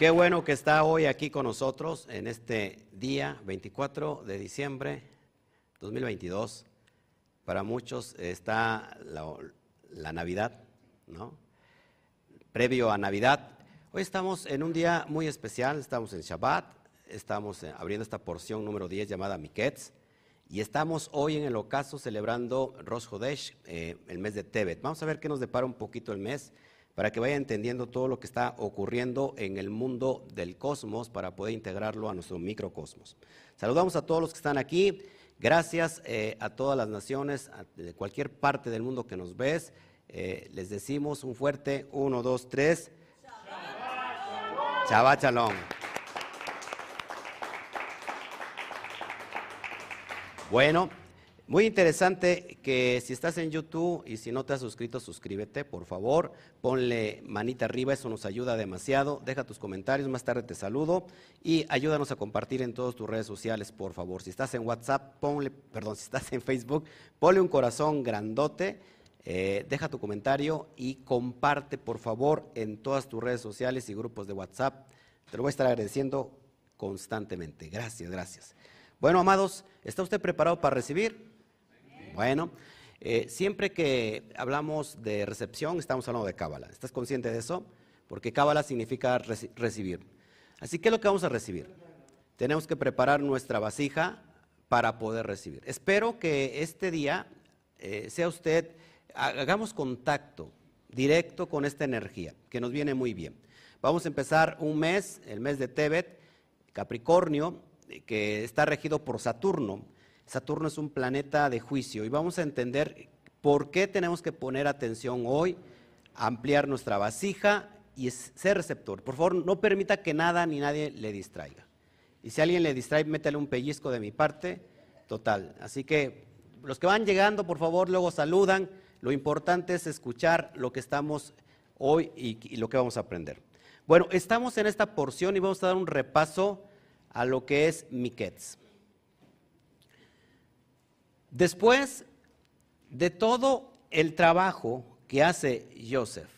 Qué bueno que está hoy aquí con nosotros en este día 24 de diciembre 2022. Para muchos está la, Navidad, ¿no? Previo a Navidad. Hoy estamos en un día muy especial, estamos en Shabbat, estamos eh, abriendo esta porción número 10 llamada Miketz. Y estamos hoy en el ocaso celebrando Rosh Hodesh, eh, el mes de Tebet. Vamos a ver qué nos depara un poquito el mes para que vaya entendiendo todo lo que está ocurriendo en el mundo del cosmos para poder integrarlo a nuestro microcosmos. Saludamos a todos los que están aquí. Gracias eh, a todas las naciones de cualquier parte del mundo que nos ves. Eh, les decimos un fuerte uno, dos, tres. Shabbat Shalom. Bueno, muy interesante que si estás en YouTube y si no te has suscrito, suscríbete, por favor. Ponle manita arriba, eso nos ayuda demasiado. Deja tus comentarios, más tarde te saludo. Y ayúdanos a compartir en todas tus redes sociales, por favor. Si estás en WhatsApp, ponle, perdón, si estás en Facebook, ponle un corazón grandote. Eh, deja tu comentario y comparte, por favor, en todas tus redes sociales y grupos de WhatsApp. Te lo voy a estar agradeciendo constantemente. Gracias, gracias. Bueno, amados, ¿está usted preparado para recibir? Bueno, eh, siempre que hablamos de recepción, estamos hablando de cábala. ¿Estás consciente de eso? Porque cábala significa recibir. Así que, lo que vamos a recibir? Tenemos que preparar nuestra vasija para poder recibir. Espero que este día eh, sea usted, hagamos contacto directo con esta energía, que nos viene muy bien. Vamos a empezar un mes, el mes de Tebet, Capricornio, que está regido por Saturno. Saturno es un planeta de juicio y vamos a entender por qué tenemos que poner atención hoy, ampliar nuestra vasija y ser receptor. Por favor, no permita que nada ni nadie le distraiga. Y si alguien le distrae, métele un pellizco de mi parte, total. Así que los que van llegando, por favor, luego saludan. Lo importante es escuchar lo que estamos hoy y, lo que vamos a aprender. Bueno, estamos en esta porción y vamos a dar un repaso a lo que es Miquetz. Después de todo el trabajo que hace Joseph,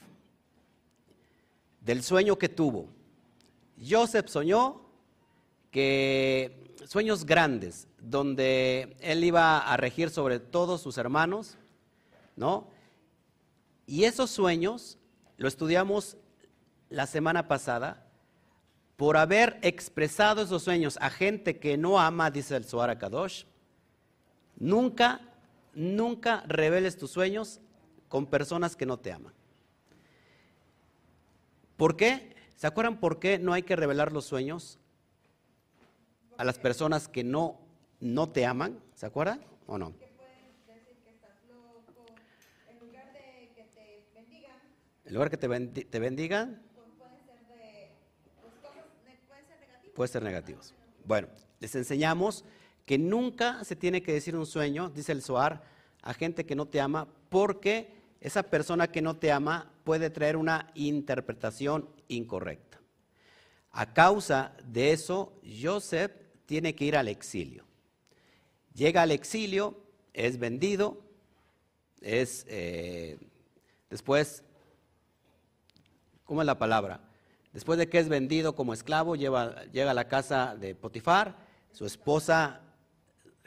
del sueño que tuvo, Joseph soñó que sueños grandes, donde él iba a regir sobre todos sus hermanos, ¿no? Y esos sueños lo estudiamos la semana pasada por haber expresado esos sueños a gente que no ama, dice el Zohar Kadosh, nunca, nunca reveles tus sueños con personas que no te aman. ¿Por qué? ¿Se acuerdan por qué no hay que revelar los sueños a las personas que no, no te aman? ¿Se acuerdan o no? En lugar de que te bendigan. En lugar que te, te bendigan puede ser negativos. Bueno, les enseñamos que nunca se tiene que decir un sueño, dice el Soar, a gente que no te ama, porque esa persona que no te ama puede traer una interpretación incorrecta. A causa de eso, Joseph tiene que ir al exilio. Llega al exilio, es vendido, es eh, después, ¿cómo es la palabra? Después de que es vendido como esclavo, llega a la casa de Potifar, su esposa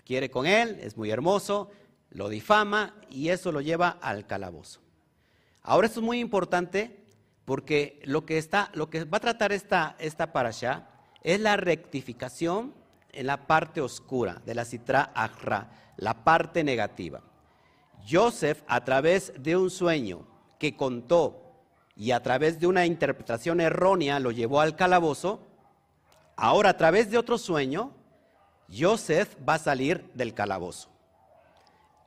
quiere con él, es muy hermoso, lo difama y eso lo lleva al calabozo. Ahora esto es muy importante porque lo que, está, lo que va a tratar esta, esta parasha es la rectificación en la parte oscura de la citra Ahra, la parte negativa. Joseph, a través de un sueño que contó y a través de una interpretación errónea lo llevó al calabozo, ahora a través de otro sueño, Joseph va a salir del calabozo.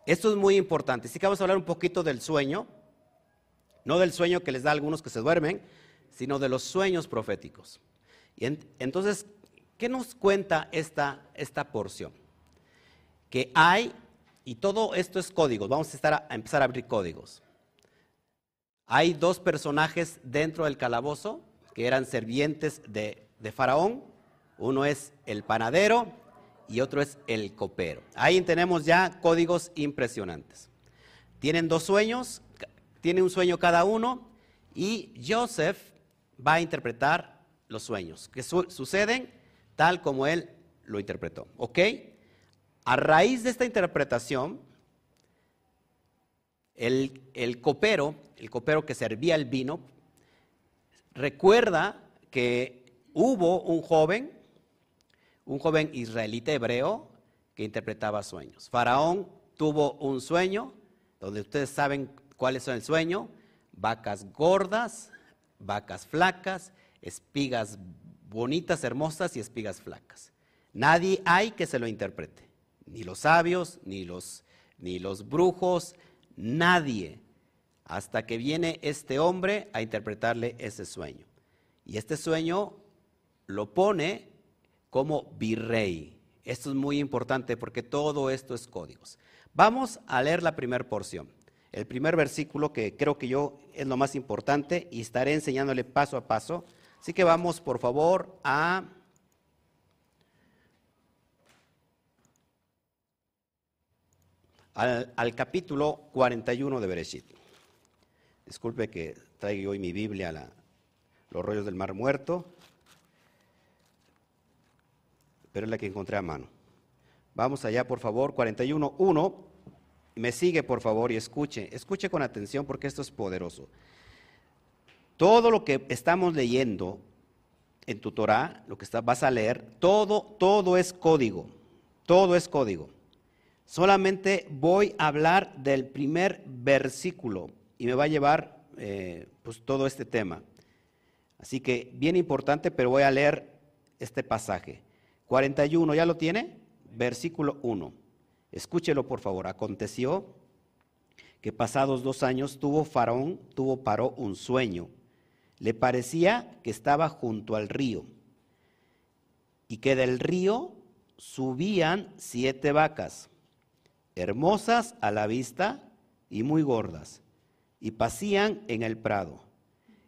Esto es muy importante. Así que vamos a hablar un poquito del sueño, no del sueño que les da a algunos que se duermen, sino de los sueños proféticos. Y entonces, ¿qué nos cuenta esta, esta porción? Que hay, y todo esto es códigos, vamos a, a empezar a abrir códigos. Hay dos personajes dentro del calabozo que eran servientes de, Faraón. Uno es el panadero y otro es el copero. Ahí tenemos ya códigos impresionantes. Tienen dos sueños, tiene un sueño cada uno y Joseph va a interpretar los sueños, que suceden tal como él lo interpretó. ¿Ok? A raíz de esta interpretación, el, el copero, el copero que servía el vino, recuerda que hubo un joven, un joven israelita hebreo, que interpretaba sueños. Faraón tuvo un sueño, donde ustedes saben cuáles son el sueño, vacas gordas, vacas flacas, espigas bonitas, hermosas y espigas flacas. Nadie hay que se lo interprete, ni los sabios, ni los, ni los brujos, nadie, hasta que viene este hombre a interpretarle ese sueño. Y este sueño lo pone como virrey. Esto es muy importante porque todo esto es códigos. Vamos a leer la primera porción el primer versículo que creo que yo es lo más importante y estaré enseñándole paso a paso. Así que vamos por favor a al, capítulo 41 de Bereshit. Disculpe que traigo hoy mi Biblia, los rollos del mar muerto, pero es la que encontré a mano. Vamos allá, por favor, 41, 1 me sigue por favor y escuche, escuche con atención porque esto es poderoso. Todo lo que estamos leyendo en tu Torah, lo que vas a leer, todo, todo es código, todo es código. Solamente voy a hablar del primer versículo y me va a llevar eh, pues todo este tema. Así que bien importante, pero voy a leer este pasaje. 41, ¿ya lo tiene? Versículo 1. Escúchelo por favor. Aconteció que pasados dos años tuvo Faraón, tuvo Paró un sueño. Le parecía que estaba junto al río y que del río subían siete vacas, hermosas a la vista y muy gordas, y pasían en el prado.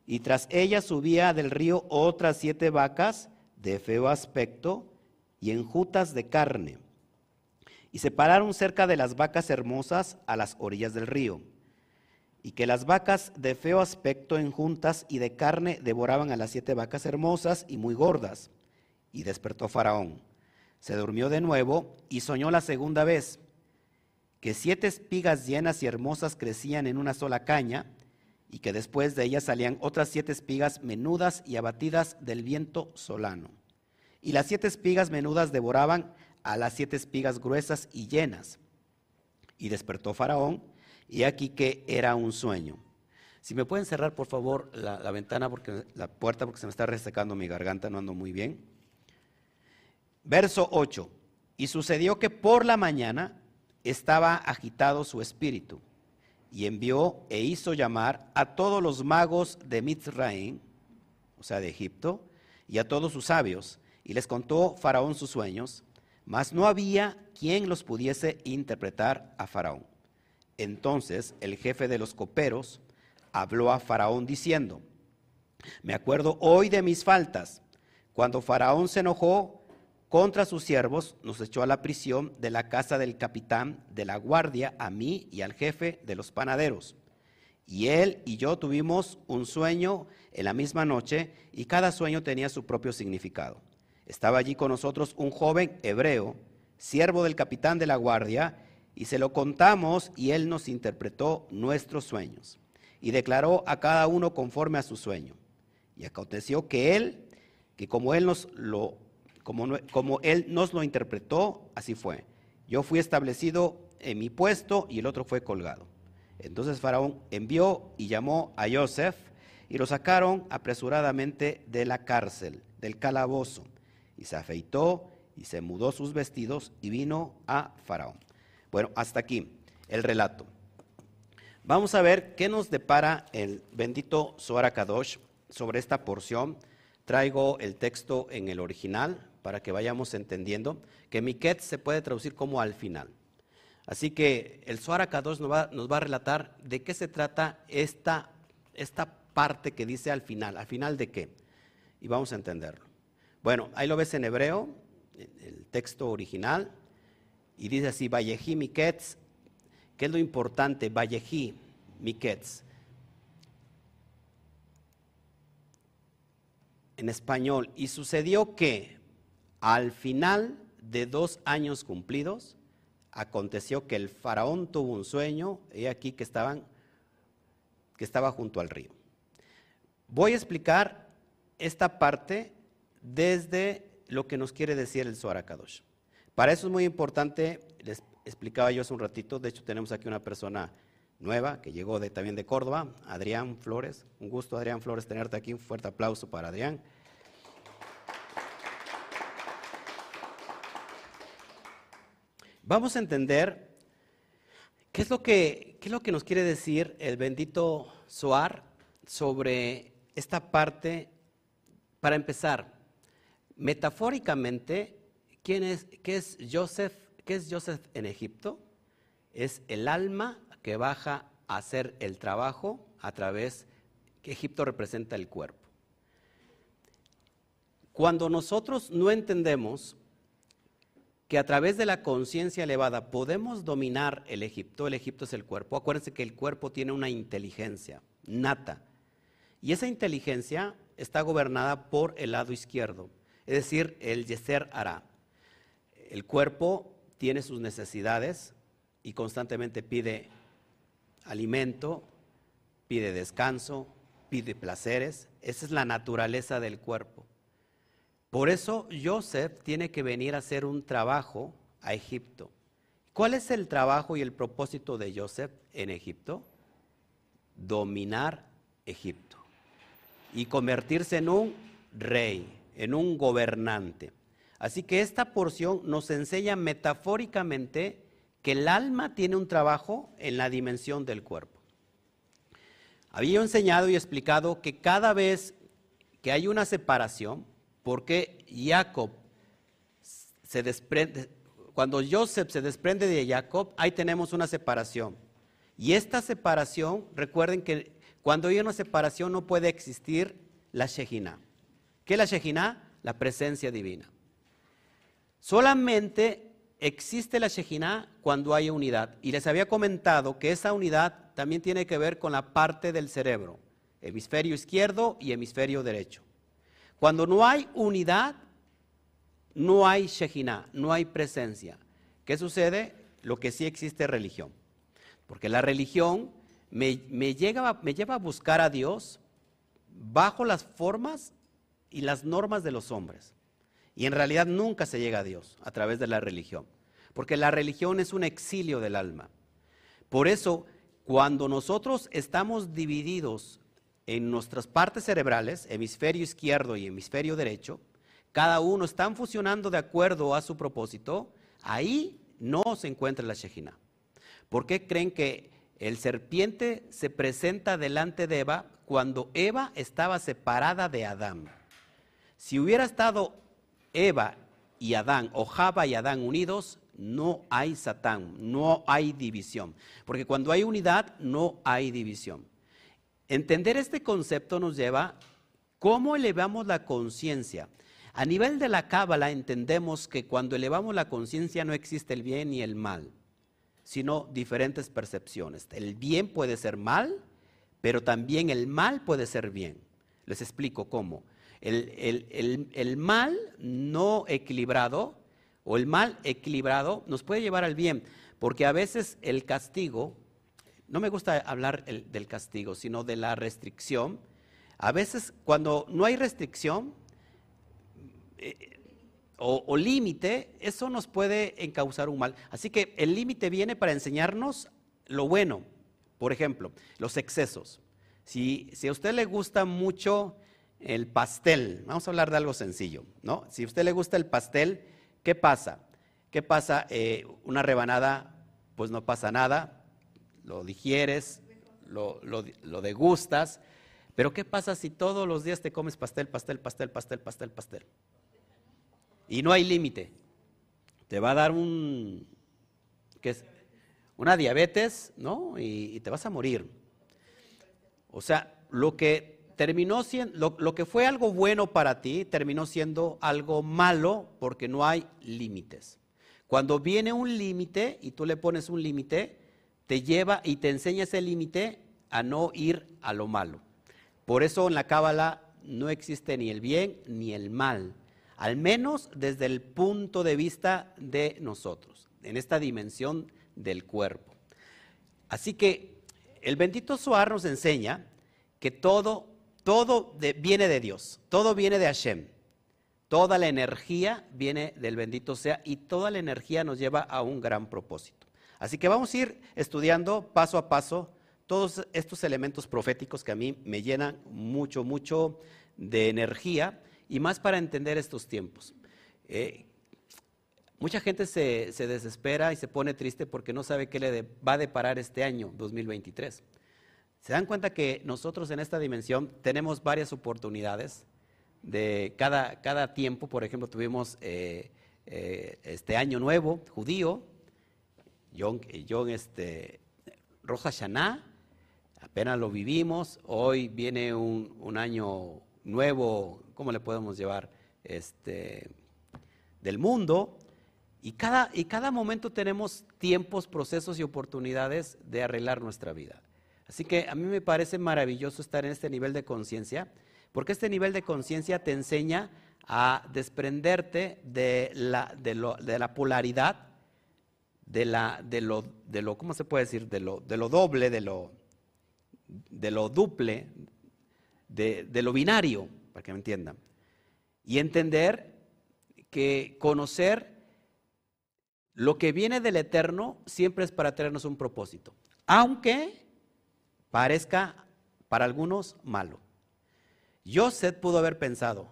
Y tras ellas subía del río otras siete vacas de feo aspecto y enjutas de carne y se pararon cerca de las vacas hermosas a las orillas del río, y que las vacas de feo aspecto en juntas y de carne devoraban a las siete vacas hermosas y muy gordas. Y despertó Faraón. Se durmió de nuevo y soñó la segunda vez, que siete espigas llenas y hermosas crecían en una sola caña, y que después de ellas salían otras siete espigas menudas y abatidas del viento solano. Y las siete espigas menudas devoraban a las siete espigas gruesas y llenas. Y despertó Faraón, y aquí que era un sueño. Si me pueden cerrar, por favor, la, ventana, porque la puerta, porque se me está resecando mi garganta, no ando muy bien. Verso 8. Y sucedió que por la mañana estaba agitado su espíritu, y envió e hizo llamar a todos los magos de Mitzraim, o sea, de Egipto, y a todos sus sabios, y les contó Faraón sus sueños, mas no había quien los pudiese interpretar a Faraón. Entonces el jefe de los coperos habló a Faraón diciendo, me acuerdo hoy de mis faltas. Cuando Faraón se enojó contra sus siervos, nos echó a la prisión de la casa del capitán de la guardia, a mí y al jefe de los panaderos. Y él y yo tuvimos un sueño en la misma noche y cada sueño tenía su propio significado. Estaba allí con nosotros un joven hebreo, siervo del capitán de la guardia, y se lo contamos y él nos interpretó nuestros sueños y declaró a cada uno conforme a su sueño. Y aconteció que él, que como él nos lo, como, como él nos lo interpretó, así fue. Yo fui establecido en mi puesto y el otro fue colgado. Entonces Faraón envió y llamó a Joseph y lo sacaron apresuradamente de la cárcel, del calabozo y se afeitó y se mudó sus vestidos y vino a Faraón. Bueno, hasta aquí el relato. Vamos a ver qué nos depara el bendito Zohar Kadosh sobre esta porción. Traigo el texto en el original para que vayamos entendiendo que Miket se puede traducir como al final. Así que el Zohar Kadosh nos va, nos va a relatar de qué se trata esta, esta parte que dice al final. ¿Al final de qué? Y vamos a entenderlo. Bueno, ahí lo ves en hebreo, el texto original, y dice así, Vallejí Miketz, ¿qué es lo importante? Vallejí Miketz. en español, y sucedió que al final de dos años cumplidos, aconteció que el faraón tuvo un sueño, y aquí que estaban, que estaba junto al río. Voy a explicar esta parte desde lo que nos quiere decir el Zohar Kadosh. Para eso es muy importante, les explicaba yo hace un ratito, de hecho tenemos aquí una persona nueva que llegó también de Córdoba, Adrián Flores. Un gusto, Adrián Flores, tenerte aquí. Un fuerte aplauso para Adrián. Vamos a entender qué es lo que, qué es lo que nos quiere decir el bendito Soar sobre esta parte. Para empezar, metafóricamente, ¿quién es, qué, es Joseph, ¿qué es Joseph en Egipto? Es el alma que baja a hacer el trabajo a través que Egipto representa el cuerpo. Cuando nosotros no entendemos que a través de la conciencia elevada podemos dominar el Egipto, el Egipto es el cuerpo, acuérdense que el cuerpo tiene una inteligencia nata, y esa inteligencia está gobernada por el lado izquierdo, es decir, el Yeser hará. El cuerpo tiene sus necesidades y constantemente pide alimento, pide descanso, pide placeres. Esa es la naturaleza del cuerpo. Por eso Joseph tiene que venir a hacer un trabajo a Egipto. ¿Cuál es el trabajo y el propósito de Joseph en Egipto? Dominar Egipto y convertirse en un rey, en un gobernante. Así que esta porción nos enseña metafóricamente que el alma tiene un trabajo en la dimensión del cuerpo. Había enseñado y explicado que cada vez que hay una separación, porque Jacob se desprende, cuando Joseph se desprende de Jacob, ahí tenemos una separación. Y esta separación, recuerden que cuando hay una separación no puede existir la Shejina. ¿Qué es la Shejina? La presencia divina. Solamente existe la Shejina cuando hay unidad. Y les había comentado que esa unidad también tiene que ver con la parte del cerebro, hemisferio izquierdo y hemisferio derecho. Cuando no hay unidad, no hay Shejina, no hay presencia. ¿Qué sucede? Lo que sí existe es religión. Porque la religión me, me lleva a buscar a Dios bajo las formas y las normas de los hombres. Y en realidad nunca se llega a Dios a través de la religión, porque la religión es un exilio del alma. Por eso, cuando nosotros estamos divididos en nuestras partes cerebrales, hemisferio izquierdo y hemisferio derecho, cada uno están fusionando de acuerdo a su propósito, ahí no se encuentra la Shejina. ¿Por qué creen que el serpiente se presenta delante de Eva cuando Eva estaba separada de Adán? Si hubiera estado Eva y Adán, o Java y Adán unidos, no hay Satán, no hay división. Porque cuando hay unidad, no hay división. Entender este concepto nos lleva cómo elevamos la conciencia. A nivel de la cábala entendemos que cuando elevamos la conciencia no existe el bien ni el mal, sino diferentes percepciones. El bien puede ser mal, pero también el mal puede ser bien. Les explico cómo. El, mal no equilibrado o el mal equilibrado nos puede llevar al bien, porque a veces el castigo, no me gusta hablar del castigo, sino de la restricción. A veces cuando no hay restricción eh, o, o límite, eso nos puede encauzar un mal. Así que el límite viene para enseñarnos lo bueno. Por ejemplo, los excesos. Si, si a usted le gusta mucho el pastel, vamos a hablar de algo sencillo, ¿no? Si a usted le gusta el pastel, ¿qué pasa? ¿Qué pasa? Eh, una rebanada, pues no pasa nada, lo digieres, lo, lo, degustas, pero ¿qué pasa si todos los días te comes pastel, pastel, pastel, pastel, pastel, pastel? Y no hay límite. Te va a dar un, ¿qué es? Una diabetes, ¿no? y te vas a morir. O sea, lo que terminó siendo, lo, que fue algo bueno para ti, terminó siendo algo malo porque no hay límites. Cuando viene un límite y tú le pones un límite, te lleva y te enseña ese límite a no ir a lo malo. Por eso en la Cábala no existe ni el bien ni el mal, al menos desde el punto de vista de nosotros, en esta dimensión del cuerpo. Así que el bendito Suar nos enseña que todo, todo viene de Dios, todo viene de Hashem. Toda la energía viene del bendito sea y toda la energía nos lleva a un gran propósito. Así que vamos a ir estudiando paso a paso todos estos elementos proféticos que a mí me llenan mucho, mucho de energía y más para entender estos tiempos. Eh, mucha gente se, se, desespera y se pone triste porque no sabe qué le va a deparar este año 2023. Se dan cuenta que nosotros en esta dimensión tenemos varias oportunidades de cada, cada tiempo. Por ejemplo, tuvimos eh, eh, este año nuevo judío, John, John este, Rosh Hashanah, apenas lo vivimos. Hoy viene un, un año nuevo, ¿cómo le podemos llevar? Este, del mundo. Y cada, y cada momento tenemos tiempos, procesos y oportunidades de arreglar nuestra vida. Así que a mí me parece maravilloso estar en este nivel de conciencia, porque este nivel de conciencia te enseña a desprenderte de la, polaridad, de, lo, ¿cómo se puede decir? De lo, doble, de lo, duple, de, de lo binario, para que me entiendan. Y entender que conocer lo que viene del eterno siempre es para tenernos un propósito. Aunque parezca para algunos malo. Joseph pudo haber pensado,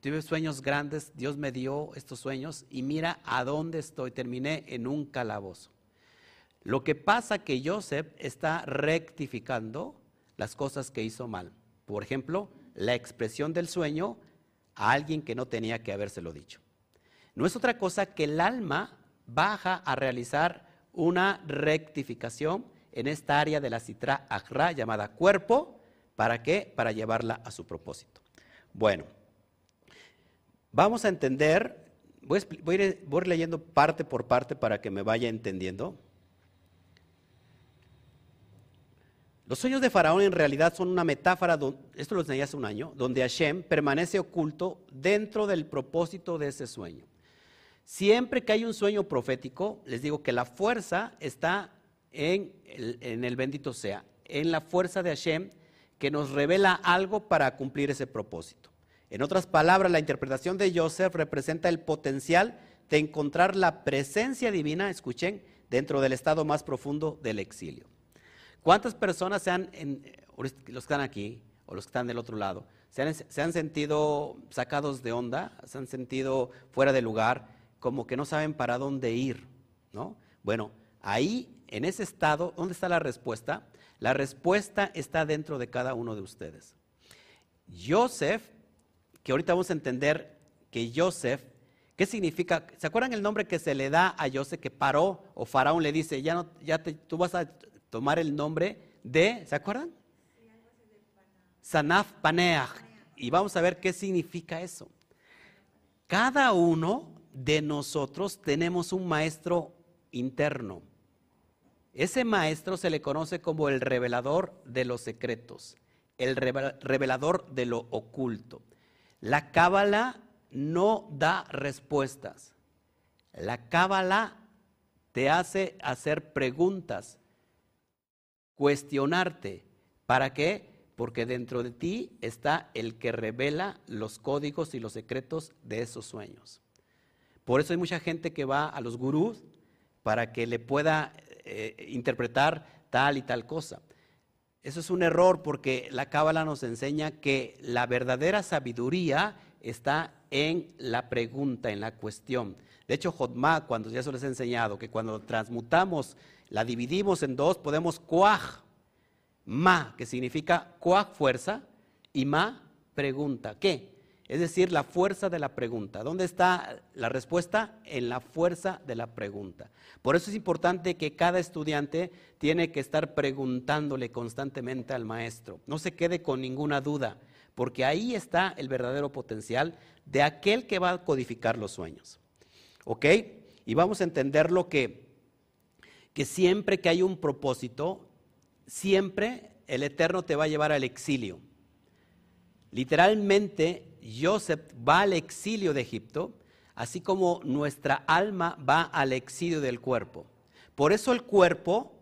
tuve sueños grandes, Dios me dio estos sueños y mira a dónde estoy, terminé en un calabozo. Lo que pasa que Joseph está rectificando las cosas que hizo mal. Por ejemplo, la expresión del sueño a alguien que no tenía que habérselo dicho. No es otra cosa que el alma baja a realizar una rectificación en esta área de la citra agra llamada cuerpo. ¿Para qué? Para llevarla a su propósito. Bueno, vamos a entender, voy a, ir, voy leyendo parte por parte para que me vaya entendiendo. Los sueños de Faraón en realidad son una metáfora, esto lo enseñé hace un año, donde Hashem permanece oculto dentro del propósito de ese sueño. Siempre que hay un sueño profético, les digo que la fuerza está en el, bendito sea, en la fuerza de Hashem que nos revela algo para cumplir ese propósito. En otras palabras, la interpretación de Joseph representa el potencial de encontrar la presencia divina, escuchen, dentro del estado más profundo del exilio. ¿Cuántas personas se han, los que están aquí o los que están del otro lado, se han, se han sentido sacados de onda, se han sentido fuera de lugar, como que no saben para dónde ir? ¿no? Bueno, ahí en ese estado, ¿dónde está la respuesta? La respuesta está dentro de cada uno de ustedes. Joseph, que ahorita vamos a entender que Joseph, ¿qué significa? ¿Se acuerdan el nombre que se le da a Joseph que paró o Faraón le dice, ya no, ya tú vas a tomar el nombre de, ¿se acuerdan? Sanaf Paneach. Y vamos a ver qué significa eso. Cada uno de nosotros tenemos un maestro interno. Ese maestro se le conoce como el revelador de los secretos, el revelador de lo oculto. La cábala no da respuestas. La cábala te hace hacer preguntas, cuestionarte. ¿Para qué? Porque dentro de ti está el que revela los códigos y los secretos de esos sueños. Por eso hay mucha gente que va a los gurús para que le pueda eh, interpretar tal y tal cosa. Eso es un error porque la Cábala nos enseña que la verdadera sabiduría está en la pregunta, en la cuestión. De hecho, Jodma, cuando ya se les he enseñado, que cuando transmutamos, la dividimos en dos, podemos cuaj, ma, que significa cuaj fuerza, y ma pregunta. ¿Qué? Es decir, la fuerza de la pregunta. ¿Dónde está la respuesta? En la fuerza de la pregunta. Por eso es importante que cada estudiante tiene que estar preguntándole constantemente al maestro. No se quede con ninguna duda, porque ahí está el verdadero potencial de aquel que va a codificar los sueños. ¿Ok? Y vamos a entender lo que, que siempre que hay un propósito, siempre el Eterno te va a llevar al exilio. Literalmente, Joseph va al exilio de Egipto, así como nuestra alma va al exilio del cuerpo. Por eso el cuerpo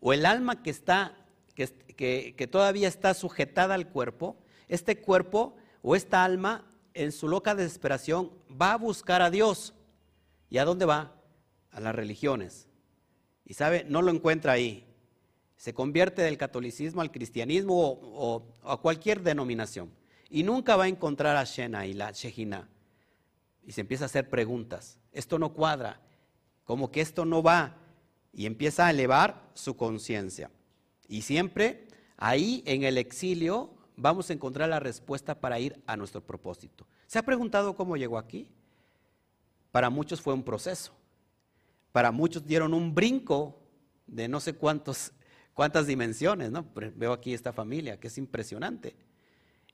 o el alma que está que, que, todavía está sujetada al cuerpo, este cuerpo o esta alma en su loca desesperación va a buscar a Dios. ¿Y a dónde va? A las religiones. Y sabe, no lo encuentra ahí. Se convierte del catolicismo al cristianismo o, a cualquier denominación. Y nunca va a encontrar a Shena y la Shejina. Y se empieza a hacer preguntas. Esto no cuadra. Como que esto no va. Y empieza a elevar su conciencia. Y siempre ahí en el exilio vamos a encontrar la respuesta para ir a nuestro propósito. ¿Se ha preguntado cómo llegó aquí? Para muchos fue un proceso. Para muchos dieron un brinco de no sé cuántos, cuántas dimensiones, ¿no? Veo aquí esta familia, que es impresionante.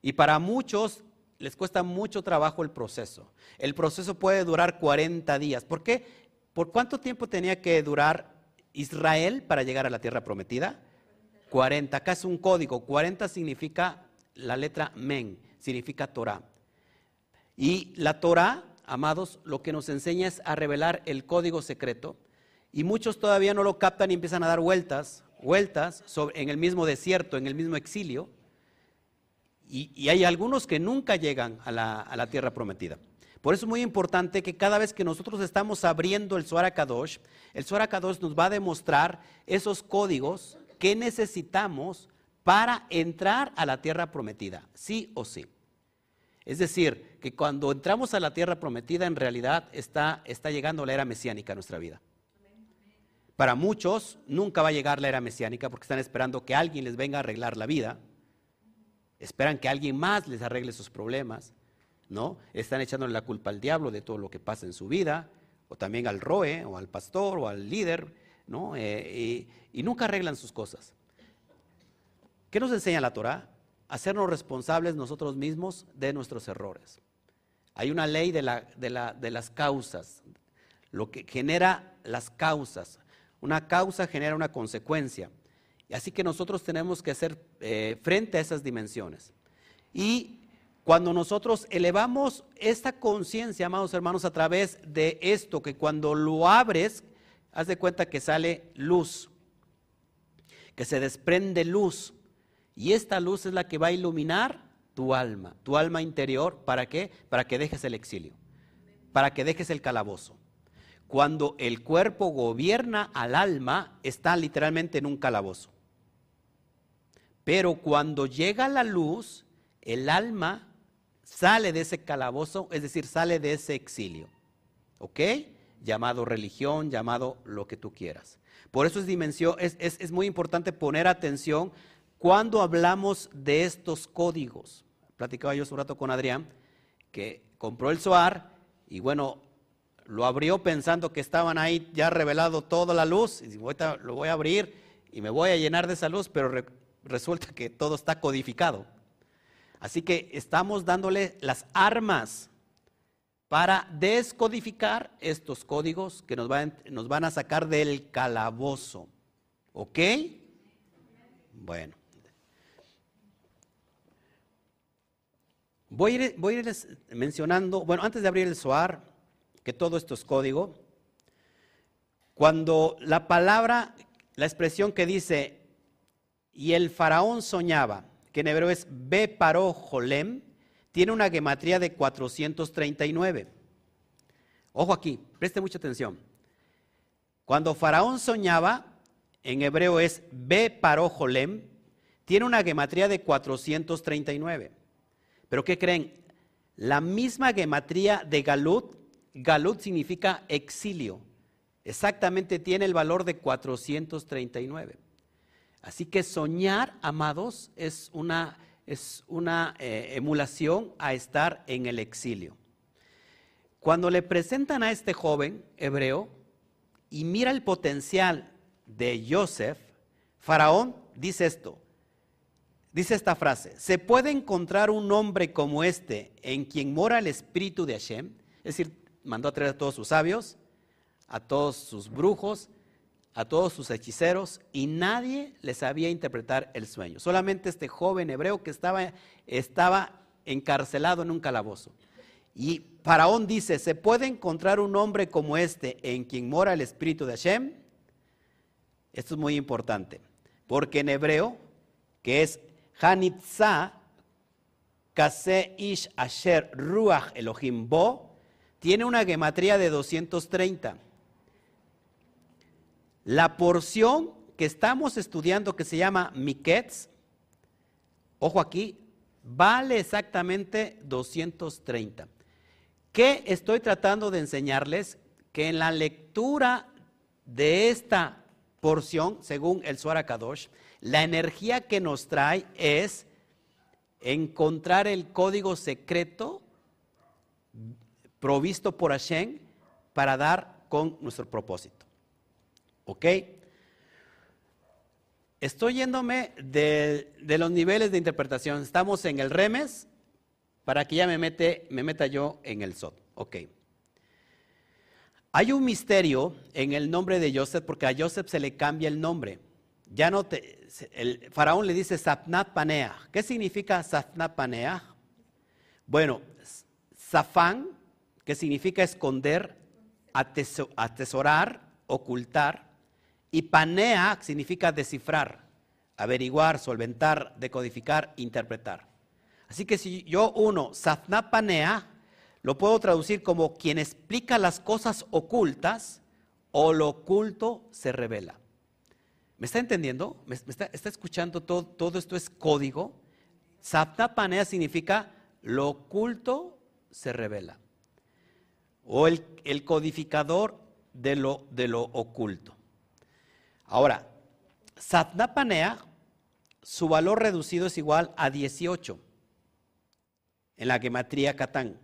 Y para muchos les cuesta mucho trabajo el proceso. El proceso puede durar 40 días. ¿Por qué? ¿Por cuánto tiempo tenía que durar Israel para llegar a la tierra prometida? 40. Acá es un código. 40 significa la letra men, significa Torah. Y la Torah, amados, lo que nos enseña es a revelar el código secreto. Y muchos todavía no lo captan y empiezan a dar vueltas, vueltas en el mismo desierto, en el mismo exilio. Y, hay algunos que nunca llegan a la, tierra prometida. Por eso es muy importante que cada vez que nosotros estamos abriendo el Suara Kadosh, el Suara nos va a demostrar esos códigos que necesitamos para entrar a la tierra prometida, sí o sí. Es decir, que cuando entramos a la tierra prometida, en realidad está, está llegando la era mesiánica a nuestra vida. Para muchos nunca va a llegar la era mesiánica porque están esperando que alguien les venga a arreglar la vida. Esperan que alguien más les arregle sus problemas, ¿no? Están echándole la culpa al diablo de todo lo que pasa en su vida, o también al roe, o al pastor, o al líder, ¿no? Eh, y, y nunca arreglan sus cosas. ¿Qué nos enseña la Torah? Hacernos responsables nosotros mismos de nuestros errores. Hay una ley de, las causas, lo que genera las causas. Una causa genera una consecuencia. Y así que nosotros tenemos que hacer eh, frente a esas dimensiones. Y cuando nosotros elevamos esta conciencia, amados hermanos, a través de esto, que cuando lo abres, haz de cuenta que sale luz, que se desprende luz. Y esta luz es la que va a iluminar tu alma, tu alma interior. ¿Para qué? Para que dejes el exilio, para que dejes el calabozo. Cuando el cuerpo gobierna al alma, está literalmente en un calabozo. Pero cuando llega la luz, el alma sale de ese calabozo, es decir, sale de ese exilio. ¿Ok? Llamado religión, llamado lo que tú quieras. Por eso es dimensión, es, es muy importante poner atención cuando hablamos de estos códigos, platicaba yo hace un rato con Adrián, que compró el SOAR y bueno, lo abrió pensando que estaban ahí ya revelado toda la luz, y ahorita lo voy a abrir y me voy a llenar de esa luz, pero resulta que todo está codificado. Así que estamos dándole las armas para descodificar estos códigos que nos van, a sacar del calabozo. ¿Ok? Bueno. Voy a, ir, voy mencionando, bueno, antes de abrir el SOAR, que todo esto es código, cuando la palabra, la expresión que dice, y el faraón soñaba, que en hebreo es Be paró Jolem, tiene una gematría de 439. Ojo aquí, preste mucha atención. Cuando faraón soñaba, en hebreo es Be paró Jolem, tiene una gematría de 439. Pero ¿qué creen? La misma gematría de Galut, Galut significa exilio, exactamente tiene el valor de 439. Así que soñar, amados, es una, es una eh, emulación a estar en el exilio. Cuando le presentan a este joven hebreo y mira el potencial de Joseph, Faraón dice esto, Dice esta frase, ¿se puede encontrar un hombre como este en quien mora el espíritu de Hashem? Es decir, mandó a traer a todos sus sabios, a todos sus brujos, a todos sus hechiceros y nadie les sabía interpretar el sueño. Solamente este joven hebreo que estaba, estaba encarcelado en un calabozo. Y Faraón dice, ¿se puede encontrar un hombre como este en quien mora el Espíritu de Hashem? Esto es muy importante, porque en hebreo, que es Hanitza, Kase Ish Asher Ruach Elohim Bo, tiene una gematría de 230. La porción que estamos estudiando, que se llama Miketz, ojo aquí, vale exactamente 230. ¿Qué estoy tratando de enseñarles? Que en la lectura de esta porción, según el Suara Kadosh, la energía que nos trae es encontrar el código secreto provisto por Hashem para dar con nuestro propósito. ¿Ok? Estoy yéndome de, los niveles de interpretación. Estamos en el remes para que ya me, mete, me meta yo en el sot. Ok. Hay un misterio en el nombre de Joseph porque a Joseph se le cambia el nombre. Ya no te, el faraón le dice Satnat Panea. ¿Qué significa Satnat Panea? Bueno, Zafán, que significa esconder, atesorar, ocultar. Y panea significa descifrar, averiguar, solventar, decodificar, interpretar. Así que si yo uno, Safna panea, lo puedo traducir como quien explica las cosas ocultas o lo oculto se revela. ¿Me está entendiendo? ¿Me, está, escuchando? Todo, todo, esto es código. Safna panea significa lo oculto se revela. O el, el codificador de lo, de lo oculto. Ahora, Satnapanea, su valor reducido es igual a 18 en la gematría Catán.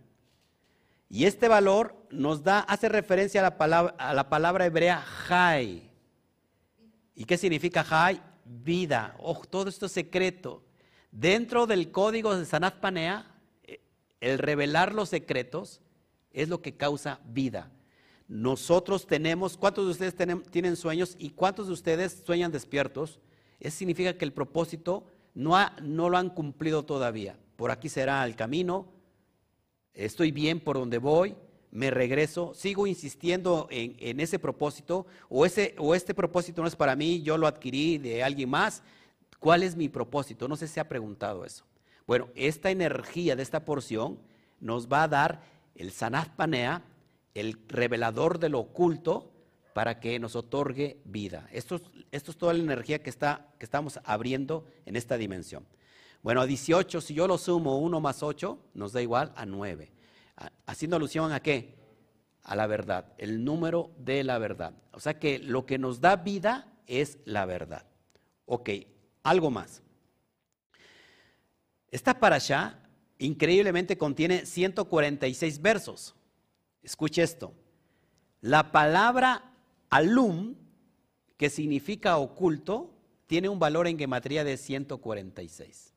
Y este valor nos da, hace referencia a la palabra, a la palabra hebrea Jai. ¿Y qué significa Jai? Vida. Oh, todo esto es secreto. Dentro del código de Sanat Panea, eh, el revelar los secretos es lo que causa vida. Nosotros tenemos, ¿cuántos de ustedes tienen, sueños y cuántos de ustedes sueñan despiertos? Eso significa que el propósito no, lo han cumplido todavía. Por aquí será el camino, estoy bien por donde voy, me regreso, sigo insistiendo en, ese propósito, o, o este propósito no es para mí, yo lo adquirí de alguien más. ¿Cuál es mi propósito? No sé si ha preguntado eso. Bueno, esta energía de esta porción nos va a dar el sanaz panea, el revelador de lo oculto para que nos otorgue vida. Esto, es toda la energía que, está, que estamos abriendo en esta dimensión. Bueno, a 18, si yo lo sumo 1 más 8, nos da igual a 9. Haciendo alusión a qué? A la verdad, el número de la verdad. O sea que lo que nos da vida es la verdad. Ok, algo más. Esta parasha increíblemente contiene 146 versos. Escuche esto. La palabra alum, que significa oculto, tiene un valor en gematría de 146.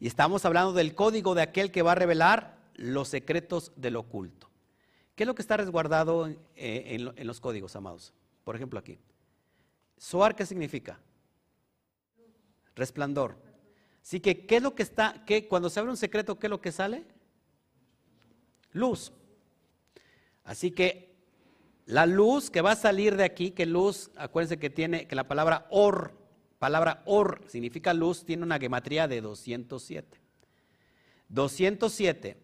Y estamos hablando del código de aquel que va a revelar los secretos del oculto. ¿Qué es lo que está resguardado en, eh, los códigos, amados? Por ejemplo, aquí. Soar, ¿qué significa? Resplandor. Así que, ¿qué es lo que está, qué, cuando se abre un secreto, qué es lo que sale? Luz. Así que la luz que va a salir de aquí, que luz, acuérdense que tiene, que la palabra or, palabra or significa luz, tiene una gematría de 207. 207,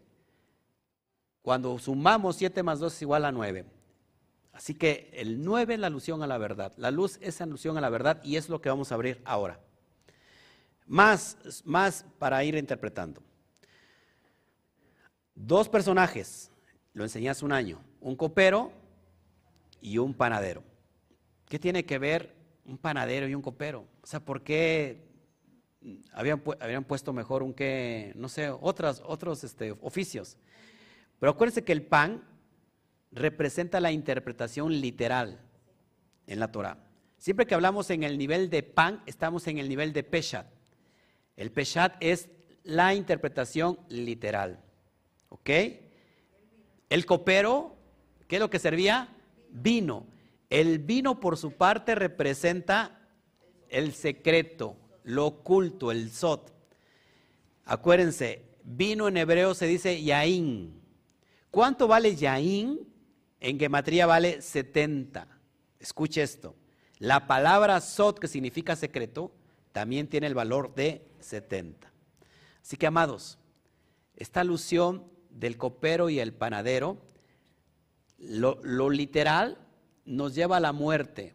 cuando sumamos 7 más 2 es igual a 9. Así que el 9 es la alusión a la verdad. La luz es alusión a la verdad y es lo que vamos a abrir ahora. Más, más para ir interpretando. Dos personajes, lo enseñé hace un año un copero y un panadero. ¿Qué tiene que ver un panadero y un copero? O sea, ¿por qué habían, habían puesto mejor un que, no sé, otras, otros este, oficios? Pero acuérdense que el pan representa la interpretación literal en la Torah. Siempre que hablamos en el nivel de pan, estamos en el nivel de peshat. El peshat es la interpretación literal. ¿Ok? El copero ¿Qué es lo que servía? Vino. El vino por su parte representa el secreto, lo oculto, el sot. Acuérdense, vino en hebreo se dice yaín. ¿Cuánto vale yaín? En gematría vale 70. Escuche esto. La palabra sot, que significa secreto, también tiene el valor de 70. Así que, amados, esta alusión del copero y el panadero, lo, literal nos lleva a la muerte.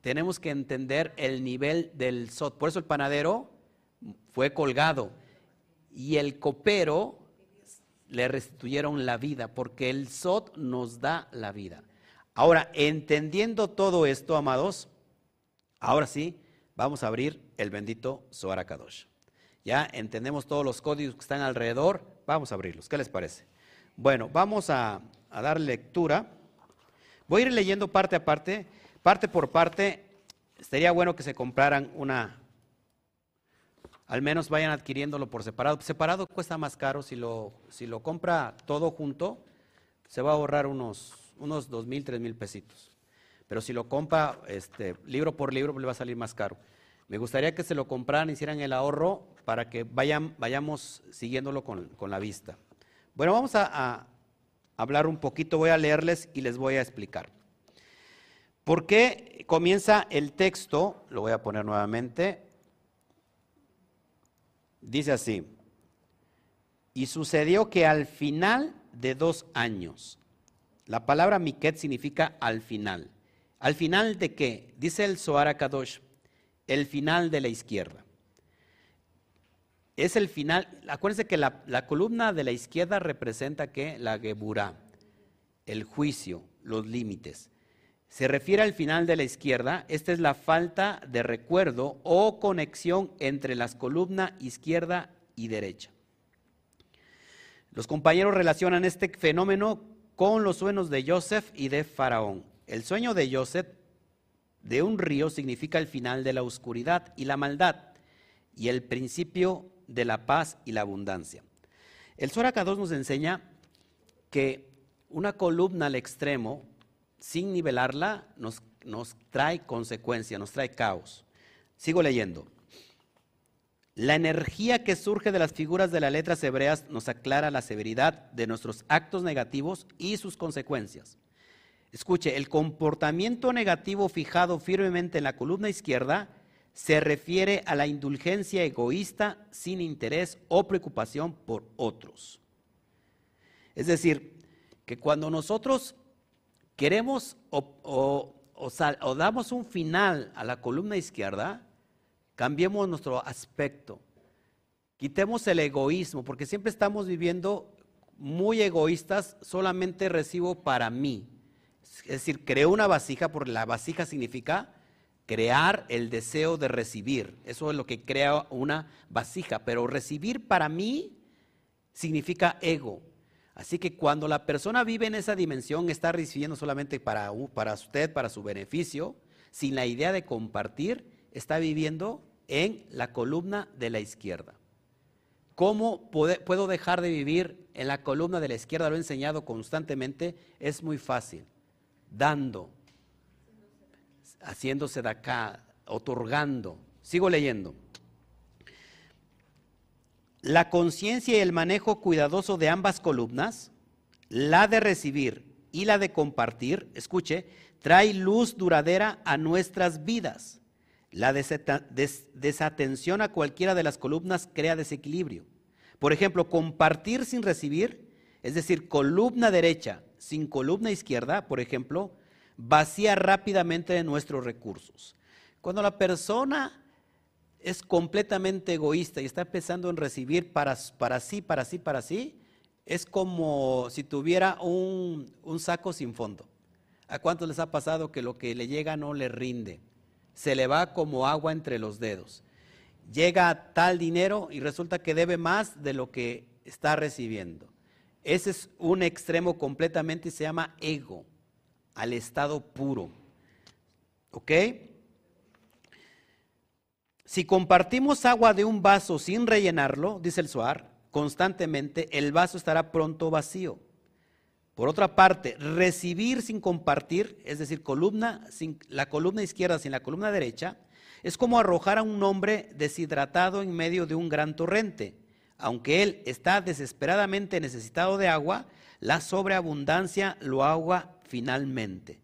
Tenemos que entender el nivel del sot. Por eso el panadero fue colgado y el copero le restituyeron la vida, porque el sot nos da la vida. Ahora, entendiendo todo esto, amados, ahora sí, vamos a abrir el bendito Zohar Kadosh. Ya entendemos todos los códigos que están alrededor, vamos a abrirlos. ¿Qué les parece? Bueno, vamos a, dar lectura. Voy a ir leyendo parte a parte, parte por parte. Sería bueno que se compraran una, al menos vayan adquiriéndolo por separado. Separado cuesta más caro, si lo, si lo compra todo junto, se va a ahorrar unos unos dos mil, tres mil pesitos. Pero si lo compra este, libro por libro, le va a salir más caro. Me gustaría que se lo compraran, hicieran el ahorro para que vayamos siguiéndolo con, la vista. Bueno, vamos a, hablar un poquito, voy a leerles y les voy a explicar. ¿Por qué comienza el texto? Lo voy a poner nuevamente. Dice así, y sucedió que al final de dos años, la palabra miket significa al final. ¿Al final de qué? Dice el Zohar Kadosh, el final de la izquierda. Es el final, acuérdense que la, columna de la izquierda representa que la Geburá, el juicio, los límites. Se refiere al final de la izquierda, esta es la falta de recuerdo o conexión entre las columnas izquierda y derecha. Los compañeros relacionan este fenómeno con los sueños de Joseph y de Faraón. El sueño de Joseph de un río significa el final de la oscuridad y la maldad y el principio de la paz y la abundancia. El Zohar nos enseña que una columna al extremo, sin nivelarla, nos, nos trae consecuencia, nos trae caos. Sigo leyendo. La energía que surge de las figuras de las letras hebreas nos aclara la severidad de nuestros actos negativos y sus consecuencias. Escuche, el comportamiento negativo fijado firmemente en la columna izquierda se refiere a la indulgencia egoísta sin interés o preocupación por otros. Es decir, que cuando nosotros queremos o, o damos un final a la columna izquierda, Cambiemos nuestro aspecto. Quitemos el egoísmo, porque siempre estamos viviendo muy egoístas, solamente recibo para mí. Es decir, creo una vasija, porque la vasija significa crear el deseo de recibir. Eso es lo que crea una vasija, pero recibir para mí significa ego. Así que cuando la persona vive en esa dimensión, está recibiendo solamente para, para usted, para su beneficio, sin la idea de compartir, está viviendo en la columna de la izquierda. ¿Cómo puedo dejar de vivir en la columna de la izquierda? Lo he enseñado constantemente. Es muy fácil. Dando, haciéndose de acá, otorgando. Sigo leyendo. La conciencia y el manejo cuidadoso de ambas columnas, la de recibir y la de compartir, escuche, trae luz duradera a nuestras vidas la desatención a cualquiera de las columnas crea desequilibrio. Por ejemplo, compartir sin recibir, es decir, columna derecha sin columna izquierda, por ejemplo, vacía rápidamente nuestros recursos. Cuando la persona es completamente egoísta y está empezando en recibir para, para sí, para sí, para sí, es como si tuviera un, un saco sin fondo. ¿A cuántos les ha pasado que lo que le llega no le rinde? se le va como agua entre los dedos. Llega tal dinero y resulta que debe más de lo que está recibiendo. Ese es un extremo completamente y se llama ego, al estado puro. ¿Ok? Si compartimos agua de un vaso sin rellenarlo, dice el Suar, constantemente, el vaso estará pronto vacío. Por otra parte, recibir sin compartir, es decir, columna sin, la columna izquierda sin la columna derecha, es como arrojar a un hombre deshidratado en medio de un gran torrente. aunque él está desesperadamente necesitado de agua, la sobreabundancia lo agua finalmente.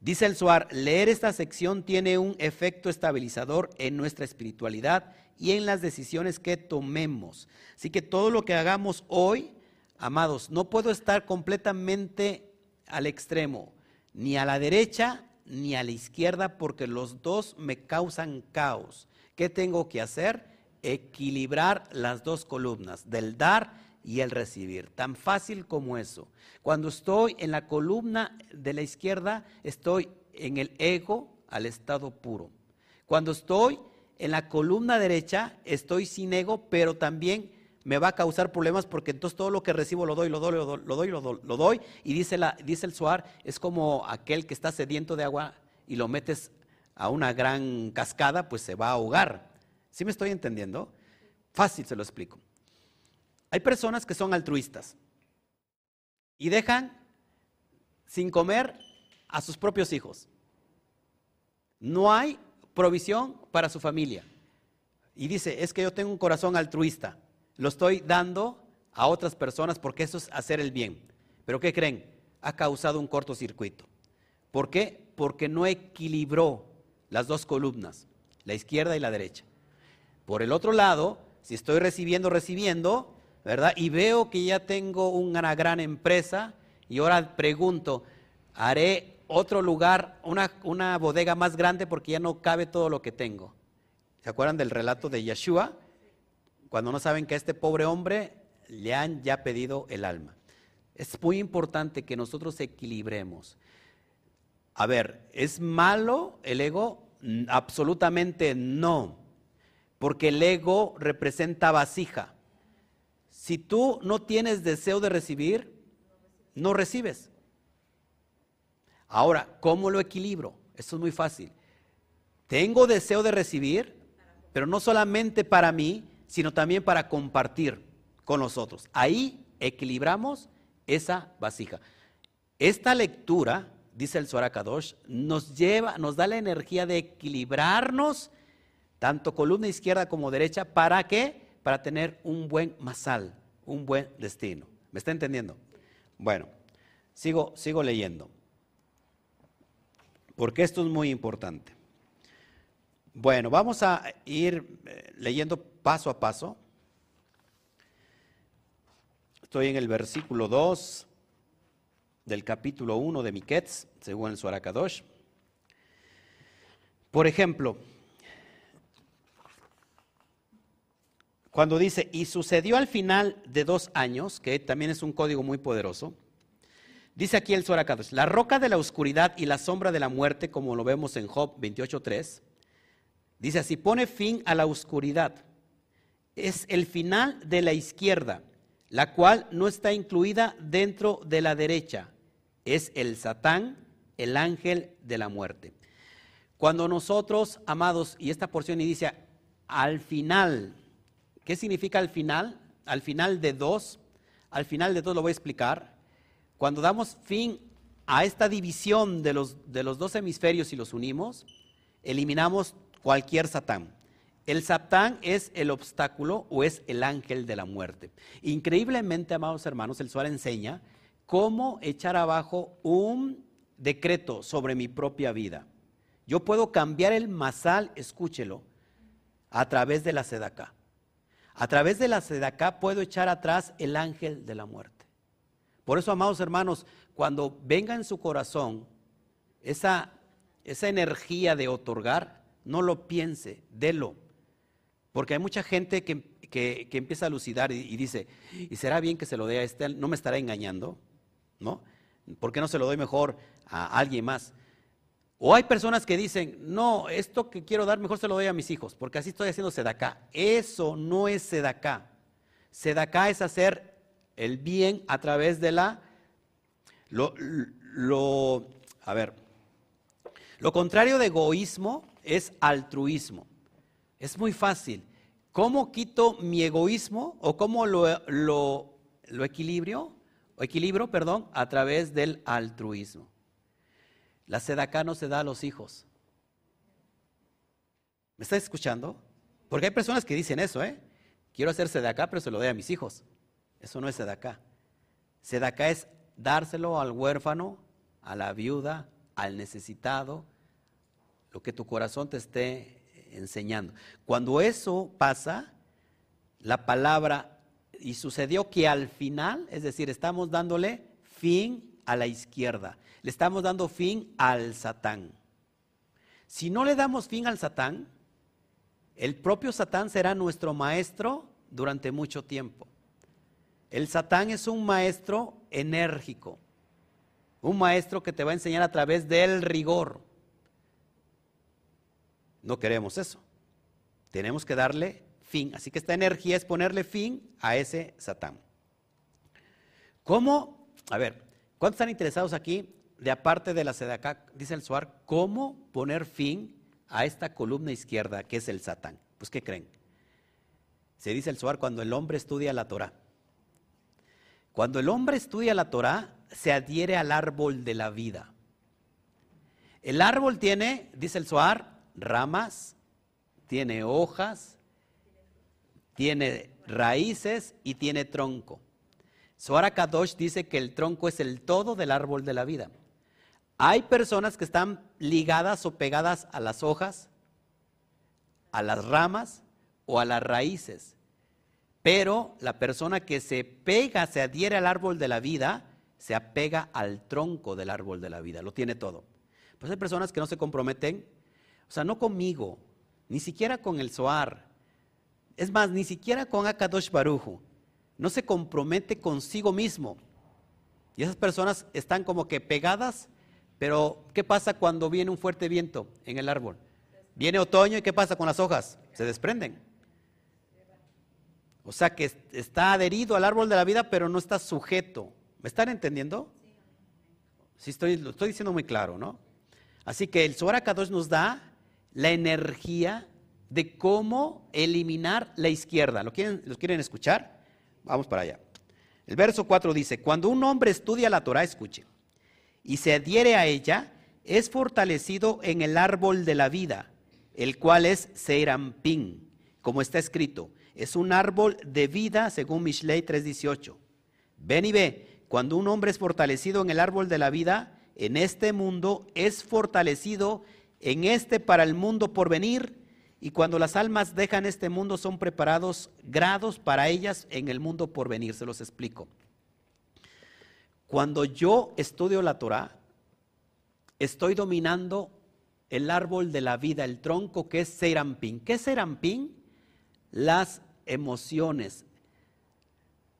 Dice el Suar, leer esta sección tiene un efecto estabilizador en nuestra espiritualidad y en las decisiones que tomemos. Así que todo lo que hagamos hoy, amados, no puedo estar completamente al extremo, ni a la derecha ni a la izquierda, porque los dos me causan caos. ¿Qué tengo que hacer? Equilibrar las dos columnas, del dar y el recibir. Tan fácil como eso. Cuando estoy en la columna de la izquierda, estoy en el ego al estado puro. Cuando estoy en la columna derecha, estoy sin ego, pero también me va a causar problemas porque entonces todo lo que recibo lo doy, lo doy, lo doy, lo doy, y dice, la, dice el Suar, es como aquel que está sediento de agua y lo metes a una gran cascada, pues se va a ahogar. ¿Sí me estoy entendiendo? Fácil se lo explico. Hay personas que son altruistas y dejan sin comer a sus propios hijos. No hay provisión para su familia. Y dice, es que yo tengo un corazón altruista, lo estoy dando a otras personas porque eso es hacer el bien. Pero ¿qué creen? Ha causado un cortocircuito. ¿Por qué? Porque no equilibró las dos columnas, la izquierda y la derecha. Por el otro lado, si estoy recibiendo, recibiendo, ¿verdad? Y veo que ya tengo una gran empresa y ahora pregunto, ¿haré otro lugar, una, una bodega más grande porque ya no cabe todo lo que tengo? ¿Se acuerdan del relato de Yeshua? Cuando no saben que a este pobre hombre le han ya pedido el alma. Es muy importante que nosotros equilibremos. A ver, ¿es malo el ego? Absolutamente no, porque el ego representa vasija. Si tú no tienes deseo de recibir, no recibes. Ahora, ¿cómo lo equilibro? Esto es muy fácil. Tengo deseo de recibir, pero no solamente para mí, sino también para compartir con los otros. Ahí equilibramos esa vasija. Esta lectura, dice el Kadosh, nos lleva, nos da la energía de equilibrarnos, tanto columna izquierda como derecha, ¿para qué? Para tener un buen masal, un buen destino. ¿Me está entendiendo? Bueno, sigo, sigo leyendo. Porque esto es muy importante. Bueno, vamos a ir eh, leyendo paso a paso. Estoy en el versículo 2 del capítulo 1 de Miquetz, según el Suarakadosh. Por ejemplo, Cuando dice, y sucedió al final de dos años, que también es un código muy poderoso, dice aquí el Sorakadosh, la roca de la oscuridad y la sombra de la muerte, como lo vemos en Job 28.3, dice así, pone fin a la oscuridad. Es el final de la izquierda, la cual no está incluida dentro de la derecha. Es el Satán, el ángel de la muerte. Cuando nosotros, amados, y esta porción dice, al final, ¿Qué significa al final? Al final de dos, al final de dos lo voy a explicar. Cuando damos fin a esta división de los, de los dos hemisferios y los unimos, eliminamos cualquier satán. El satán es el obstáculo o es el ángel de la muerte. Increíblemente, amados hermanos, el Suar enseña cómo echar abajo un decreto sobre mi propia vida. Yo puedo cambiar el masal, escúchelo, a través de la sedacá. A través de la sedacá puedo echar atrás el ángel de la muerte. Por eso, amados hermanos, cuando venga en su corazón esa, esa energía de otorgar, no lo piense, délo. Porque hay mucha gente que, empieza a lucidar y, y, dice, ¿y será bien que se lo dé a este? ¿No me estará engañando? ¿No? ¿Por qué no se lo doy mejor a alguien más? O hay personas que dicen, no, esto que quiero dar mejor se lo doy a mis hijos, porque así estoy haciendo sedacá. Eso no es sedacá. Sedacá es hacer el bien a través de la... Lo, lo, a ver, lo contrario de egoísmo es altruismo. Es muy fácil. ¿Cómo quito mi egoísmo o cómo lo, lo, lo equilibrio? O equilibro, perdón, a través del altruismo. La sedacá no se da a los hijos. ¿Me estás escuchando? Porque hay personas que dicen eso, ¿eh? quiero hacer acá, pero se lo doy a mis hijos. Eso no es sedacá. Sedacá es dárselo al huérfano, a la viuda, al necesitado, lo que tu corazón te esté enseñando. Cuando eso pasa, la palabra, y sucedió que al final, es decir, estamos dándole fin a la izquierda, le estamos dando fin al Satán. Si no le damos fin al Satán, el propio Satán será nuestro maestro durante mucho tiempo. El Satán es un maestro enérgico, un maestro que te va a enseñar a través del rigor. No queremos eso. Tenemos que darle fin. Así que esta energía es ponerle fin a ese Satán. ¿Cómo? A ver, ¿cuántos están interesados aquí de aparte de la acá, dice el Suar, cómo poner fin a esta columna izquierda que es el Satán? Pues, ¿qué creen? Se dice el Suar cuando el hombre estudia la Torah. Cuando el hombre estudia la Torah, se adhiere al árbol de la vida. El árbol tiene, dice el Suar, ramas, tiene hojas, tiene raíces y tiene tronco. Suara Kadosh dice que el tronco es el todo del árbol de la vida. Hay personas que están ligadas o pegadas a las hojas, a las ramas o a las raíces. Pero la persona que se pega, se adhiere al árbol de la vida, se apega al tronco del árbol de la vida, lo tiene todo. Pues hay personas que no se comprometen, o sea, no conmigo, ni siquiera con el Zoar, es más, ni siquiera con Akadosh Baruju, no se compromete consigo mismo. Y esas personas están como que pegadas, pero ¿qué pasa cuando viene un fuerte viento en el árbol? Viene otoño y ¿qué pasa con las hojas? Se desprenden. O sea que está adherido al árbol de la vida, pero no está sujeto. ¿Me están entendiendo? Sí, estoy, lo estoy diciendo muy claro, ¿no? Así que el Zohar nos da la energía de cómo eliminar la izquierda. ¿Lo quieren, ¿Lo quieren escuchar? Vamos para allá. El verso 4 dice, cuando un hombre estudia la Torah, escuche, y se adhiere a ella, es fortalecido en el árbol de la vida, el cual es Seirampín, como está escrito, es un árbol de vida según Mishlei 3:18. Ven y ve, cuando un hombre es fortalecido en el árbol de la vida, en este mundo es fortalecido en este para el mundo por venir, y cuando las almas dejan este mundo son preparados grados para ellas en el mundo por venir, se los explico. Cuando yo estudio la Torah, estoy dominando el árbol de la vida, el tronco que es Serampín. ¿Qué es Serampín? Las emociones.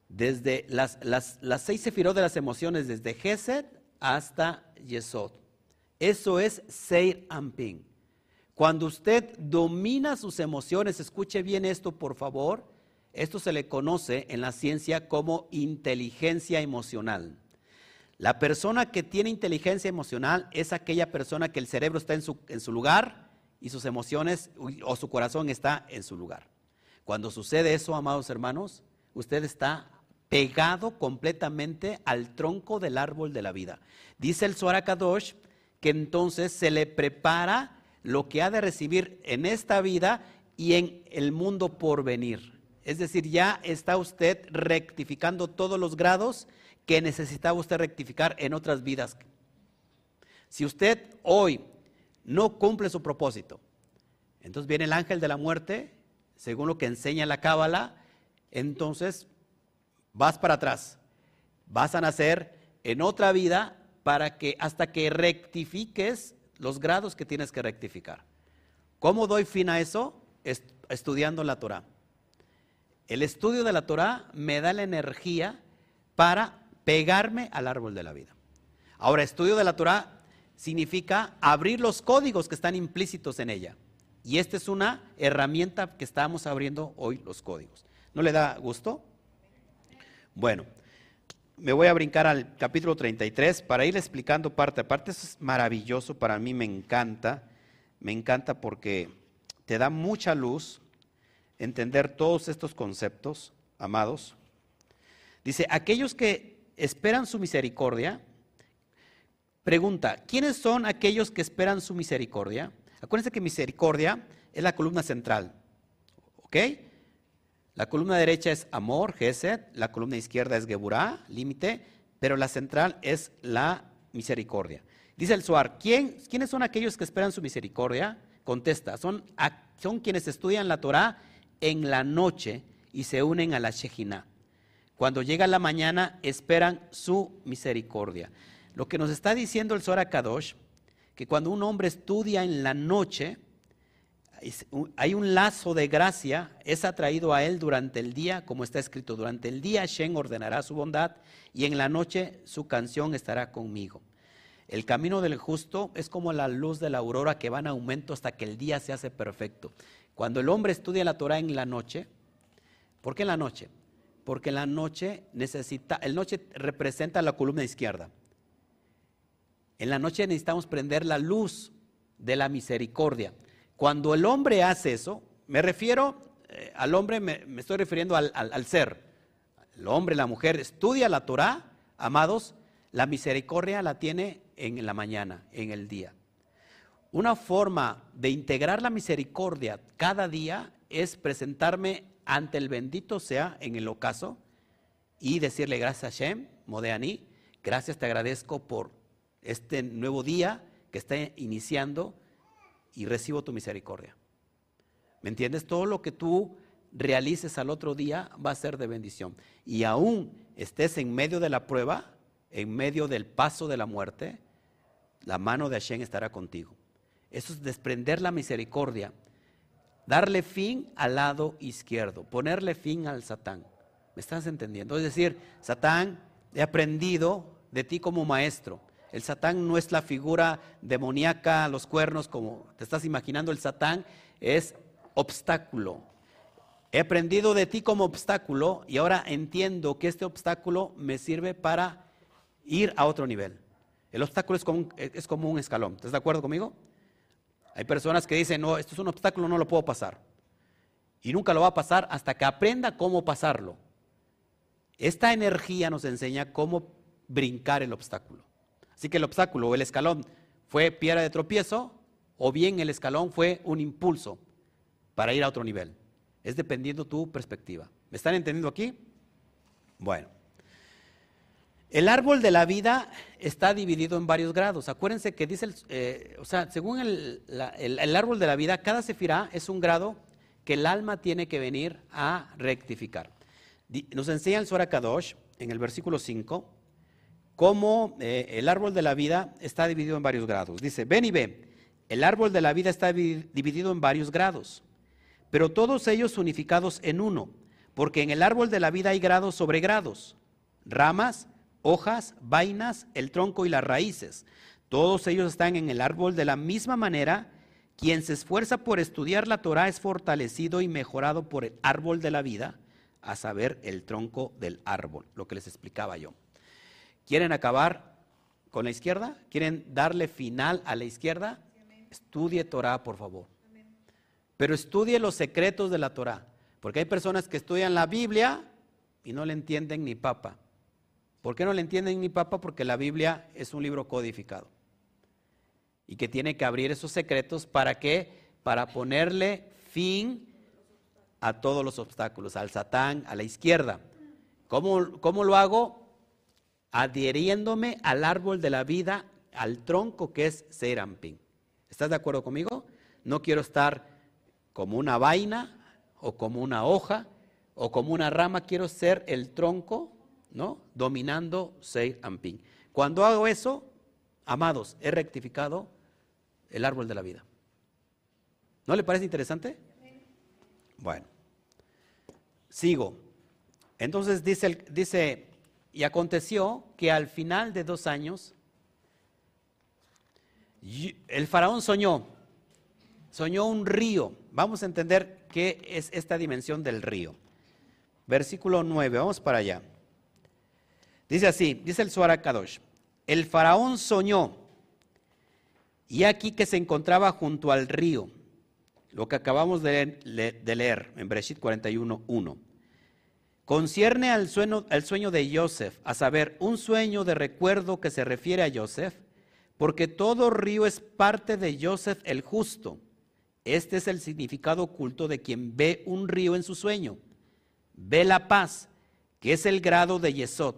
Desde las, las, las seis sefirot de las emociones, desde Gesed hasta Yesod. Eso es Seir Amping. Cuando usted domina sus emociones, escuche bien esto por favor, esto se le conoce en la ciencia como inteligencia emocional. La persona que tiene inteligencia emocional es aquella persona que el cerebro está en su, lugar y sus emociones o su corazón está en su lugar. Cuando sucede eso, amados hermanos, usted está pegado completamente al tronco del árbol de la vida. Dice el Kadosh que entonces se le prepara lo que ha de recibir en esta vida y en el mundo por venir. Es decir, ya está usted rectificando todos los grados que necesitaba usted rectificar en otras vidas. Si usted hoy no cumple su propósito, entonces viene el ángel de la muerte según lo que enseña la Cábala, entonces vas para atrás. Vas a nacer en otra vida para que hasta que rectifiques los grados que tienes que rectificar. ¿Cómo doy fin a eso? estudiando la Torah. El estudio de la Torah me da la energía para pegarme al árbol de la vida. Ahora, estudio de la Torah significa abrir los códigos que están implícitos en ella. Y esta es una herramienta que estamos abriendo hoy los códigos. ¿No le da gusto? Bueno, me voy a brincar al capítulo 33 para ir explicando parte a parte. Eso es maravilloso, para mí me encanta. Me encanta porque te da mucha luz entender todos estos conceptos, amados. Dice, aquellos que esperan su misericordia, pregunta, ¿quiénes son aquellos que esperan su misericordia? Acuérdense que misericordia es la columna central. ¿Ok? La columna derecha es amor, Gesed, la columna izquierda es Geburá, límite, pero la central es la misericordia. Dice el Suar, ¿quién, ¿quiénes son aquellos que esperan su misericordia? Contesta, son, son quienes estudian la Torah en la noche y se unen a la Shejina. Cuando llega la mañana esperan su misericordia. Lo que nos está diciendo el Zohar Kadosh, que cuando un hombre estudia en la noche, hay un lazo de gracia, es atraído a él durante el día, como está escrito, durante el día Shen ordenará su bondad y en la noche su canción estará conmigo. El camino del justo es como la luz de la aurora que va en aumento hasta que el día se hace perfecto. Cuando el hombre estudia la Torah en la noche, ¿por qué en la noche? Porque la noche necesita, el noche representa la columna izquierda. En la noche necesitamos prender la luz de la misericordia. Cuando el hombre hace eso, me refiero eh, al hombre, me, estoy refiriendo al, al, ser. El hombre, la mujer, estudia la Torah, amados, la misericordia la tiene en la mañana, en el día. Una forma de integrar la misericordia cada día es presentarme ante el bendito sea en el ocaso y decirle gracias a Shem, Modeani, gracias te agradezco por este nuevo día que está iniciando y recibo tu misericordia. ¿Me entiendes? Todo lo que tú realices al otro día va a ser de bendición. Y aún estés en medio de la prueba, en medio del paso de la muerte, la mano de Hashem estará contigo. Eso es desprender la misericordia, darle fin al lado izquierdo, ponerle fin al Satán. ¿Me estás entendiendo? Es decir, Satán, he aprendido de ti como maestro. El Satán no es la figura demoníaca, los cuernos, como te estás imaginando. El Satán es obstáculo. He aprendido de ti como obstáculo y ahora entiendo que este obstáculo me sirve para ir a otro nivel. El obstáculo es como un, escalón. ¿Estás de acuerdo conmigo? Hay personas que dicen, no, esto es un obstáculo, no lo puedo pasar. Y nunca lo va a pasar hasta que aprenda cómo pasarlo. Esta energía nos enseña cómo brincar el obstáculo. Así que el obstáculo o el escalón fue piedra de tropiezo o bien el escalón fue un impulso para ir a otro nivel. Es dependiendo tu perspectiva. ¿Me están entendiendo aquí? Bueno. El árbol de la vida está dividido en varios grados. Acuérdense que dice, eh, o sea, según el, el, árbol de la vida, cada sefirá es un grado que el alma tiene que venir a rectificar. Nos enseña el Sora Kadosh en el versículo 5 cómo eh, el árbol de la vida está dividido en varios grados. Dice, ven y ve, el árbol de la vida está dividido en varios grados, pero todos ellos unificados en uno, porque en el árbol de la vida hay grados sobre grados, ramas, hojas, vainas, el tronco y las raíces. Todos ellos están en el árbol de la misma manera. Quien se esfuerza por estudiar la Torah es fortalecido y mejorado por el árbol de la vida, a saber, el tronco del árbol, lo que les explicaba yo. ¿Quieren acabar con la izquierda? ¿Quieren darle final a la izquierda? Estudie Torah, por favor. Pero estudie los secretos de la Torah. Porque hay personas que estudian la Biblia y no le entienden ni papa. ¿Por qué no le entienden ni papa? Porque la Biblia es un libro codificado. Y que tiene que abrir esos secretos para qué? Para ponerle fin a todos los obstáculos, al Satán, a la izquierda. ¿Cómo, cómo lo hago? Adhiriéndome al árbol de la vida, al tronco que es Serampín. ¿Estás de acuerdo conmigo? No quiero estar como una vaina o como una hoja o como una rama, quiero ser el tronco, ¿no? Dominando Serampín. Cuando hago eso, amados, he rectificado el árbol de la vida. ¿No le parece interesante? Bueno, sigo. Entonces dice, dice y aconteció que al final de dos años, el faraón soñó, soñó un río. Vamos a entender qué es esta dimensión del río. Versículo 9, vamos para allá. Dice así, dice el Suara Kadosh, el faraón soñó, y aquí que se encontraba junto al río, lo que acabamos de leer, en Breshit 41, 1 concierne al sueño, sueño de Joseph, a saber, un sueño de recuerdo que se refiere a Joseph, porque todo río es parte de Joseph el justo. Este es el significado oculto de quien ve un río en su sueño. ve la paz, que es el grado de Yesod.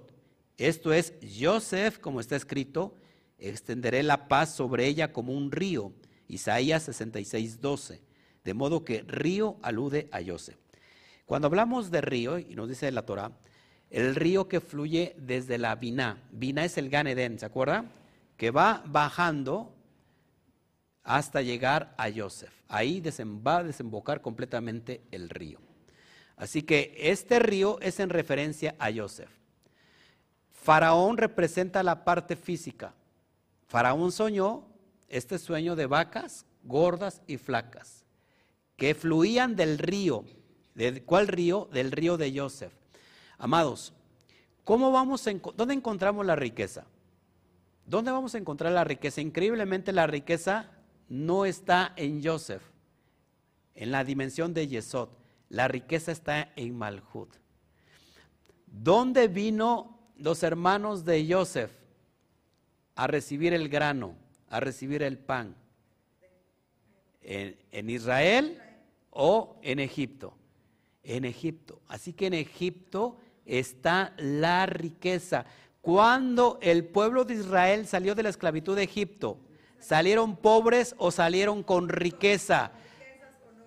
Esto es, Joseph, como está escrito, extenderé la paz sobre ella como un río. Isaías 66, 12. De modo que río alude a Joseph. Cuando hablamos de río, y nos dice la Torah, el río que fluye desde la Biná. Biná es el Gan ¿se acuerda? Que va bajando hasta llegar a Joseph. Ahí va a desembocar completamente el río. Así que este río es en referencia a Joseph. Faraón representa la parte física. Faraón soñó este sueño de vacas gordas y flacas que fluían del río. ¿De cuál río? Del río de Joseph. Amados, ¿cómo vamos ¿dónde encontramos la riqueza? ¿Dónde vamos a encontrar la riqueza? Increíblemente la riqueza no está en Joseph, en la dimensión de Yesod. La riqueza está en Malhut. ¿Dónde vino los hermanos de Joseph a recibir el grano, a recibir el pan? ¿En, en Israel o en Egipto? En Egipto. Así que en Egipto está la riqueza. Cuando el pueblo de Israel salió de la esclavitud de Egipto, ¿salieron pobres o salieron con riqueza?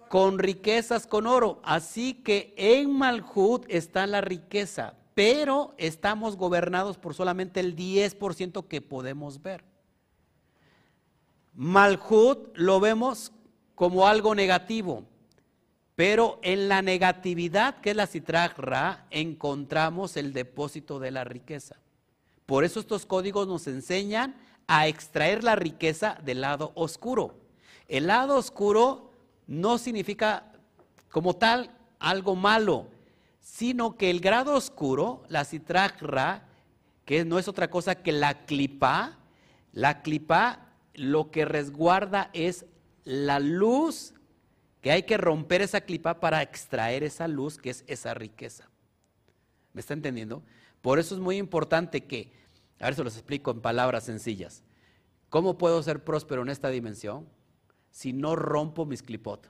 Con riquezas con oro. Así que en Malhut está la riqueza, pero estamos gobernados por solamente el 10% que podemos ver. Malhut lo vemos como algo negativo. Pero en la negatividad, que es la citragra, encontramos el depósito de la riqueza. Por eso estos códigos nos enseñan a extraer la riqueza del lado oscuro. El lado oscuro no significa como tal algo malo, sino que el grado oscuro, la citragra, que no es otra cosa que la clipa, la clipa lo que resguarda es la luz que hay que romper esa clipa para extraer esa luz que es esa riqueza. ¿Me está entendiendo? Por eso es muy importante que, a ver si los explico en palabras sencillas. ¿Cómo puedo ser próspero en esta dimensión si no rompo mis clipot?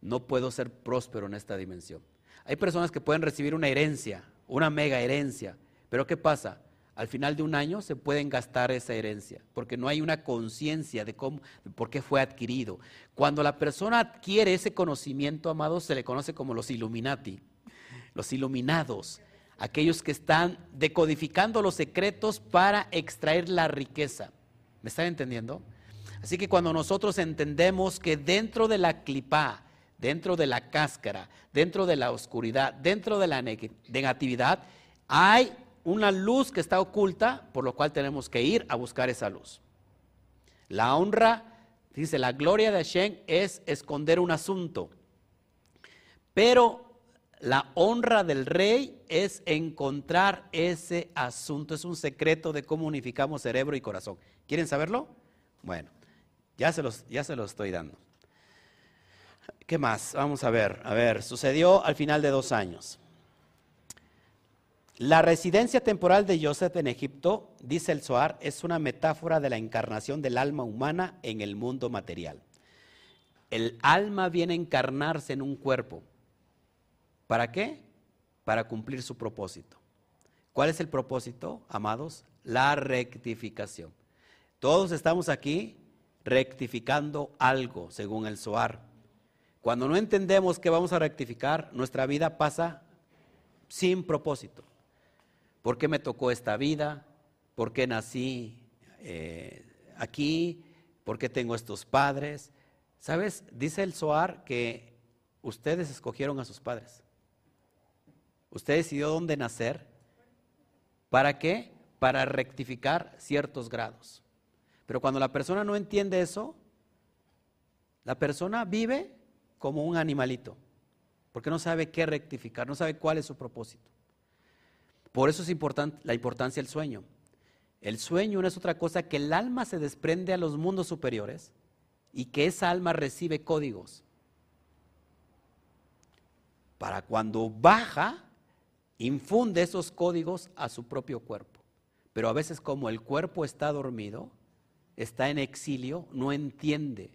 No puedo ser próspero en esta dimensión. Hay personas que pueden recibir una herencia, una mega herencia, pero ¿qué pasa? Al final de un año se pueden gastar esa herencia, porque no hay una conciencia de cómo, por qué fue adquirido. Cuando la persona adquiere ese conocimiento, amado, se le conoce como los Illuminati, los iluminados, aquellos que están decodificando los secretos para extraer la riqueza. ¿Me están entendiendo? Así que cuando nosotros entendemos que dentro de la clipa, dentro de la cáscara, dentro de la oscuridad, dentro de la negatividad, hay una luz que está oculta, por lo cual tenemos que ir a buscar esa luz. La honra, dice, la gloria de Hashem es esconder un asunto, pero la honra del rey es encontrar ese asunto. Es un secreto de cómo unificamos cerebro y corazón. ¿Quieren saberlo? Bueno, ya se los, ya se estoy dando. ¿Qué más? Vamos a ver. A ver, sucedió al final de dos años. La residencia temporal de Joseph en Egipto, dice el Zohar, es una metáfora de la encarnación del alma humana en el mundo material. El alma viene a encarnarse en un cuerpo. ¿Para qué? Para cumplir su propósito. ¿Cuál es el propósito, amados? La rectificación. Todos estamos aquí rectificando algo, según el Zohar. Cuando no entendemos que vamos a rectificar, nuestra vida pasa sin propósito. ¿Por qué me tocó esta vida? ¿Por qué nací eh, aquí? ¿Por qué tengo estos padres? ¿Sabes? Dice el Soar que ustedes escogieron a sus padres. Usted decidió dónde nacer. ¿Para qué? Para rectificar ciertos grados. Pero cuando la persona no entiende eso, la persona vive como un animalito, porque no sabe qué rectificar, no sabe cuál es su propósito. Por eso es importante la importancia del sueño. El sueño no es otra cosa que el alma se desprende a los mundos superiores y que esa alma recibe códigos. Para cuando baja, infunde esos códigos a su propio cuerpo. Pero a veces como el cuerpo está dormido, está en exilio, no entiende.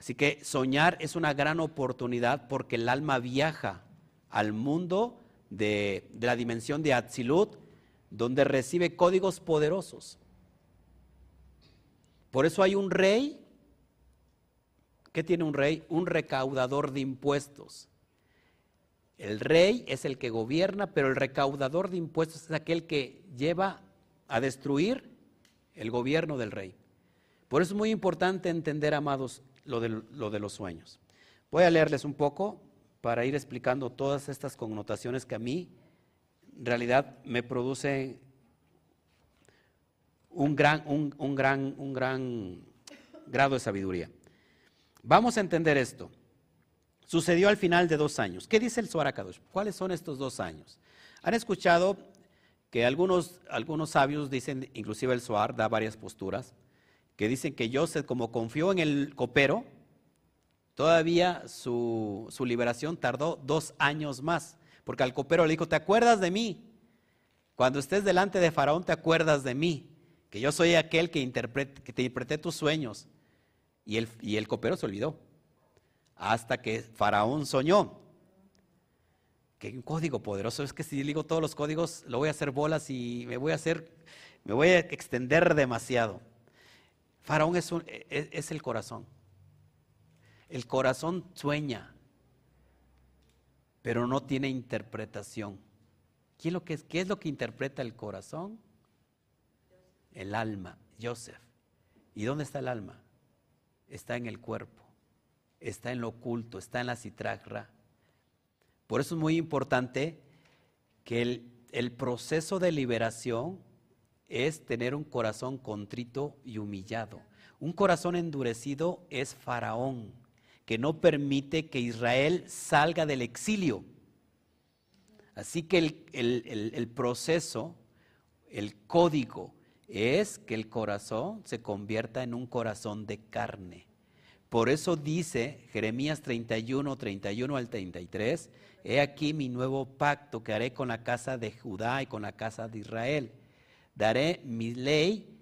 Así que soñar es una gran oportunidad porque el alma viaja al mundo de, de la dimensión de Atzilut, donde recibe códigos poderosos. Por eso hay un rey. ¿Qué tiene un rey? Un recaudador de impuestos. El rey es el que gobierna, pero el recaudador de impuestos es aquel que lleva a destruir el gobierno del rey. Por eso es muy importante entender, amados, lo de, lo de los sueños. Voy a leerles un poco para ir explicando todas estas connotaciones que a mí en realidad me producen un gran, un, gran, un gran grado de sabiduría. Vamos a entender esto. Sucedió al final de dos años. ¿Qué dice el Suarakadosh? ¿Cuáles son estos dos años? Han escuchado que algunos, algunos sabios dicen, inclusive el Suar da varias posturas, que dicen que Joseph, como confió en el copero, todavía su, liberación tardó dos años más, porque al copero le dijo, ¿te acuerdas de mí? Cuando estés delante de Faraón, te acuerdas de mí que yo soy aquel que, que te interpreté tus sueños. Y el, copero se olvidó, hasta que Faraón soñó. Que un código poderoso, es que si digo todos los códigos, lo voy a hacer bolas y me voy a hacer, me voy a extender demasiado. Faraón es, es, es el corazón. El corazón sueña, pero no tiene interpretación. ¿Qué es lo que, es lo que interpreta el corazón? el alma, Joseph. ¿Y dónde está el alma? Está en el cuerpo, está en lo oculto, está en la citragra. Por eso es muy importante que el proceso de liberación es tener un corazón contrito y humillado. Un corazón endurecido es Faraón, que no permite que Israel salga del exilio. Así que el, el, el proceso, el código, es que el corazón se convierta en un corazón de carne. Por eso dice Jeremías 31, 31 al 33, he aquí mi nuevo pacto que haré con la casa de Judá y con la casa de Israel. Daré mi ley,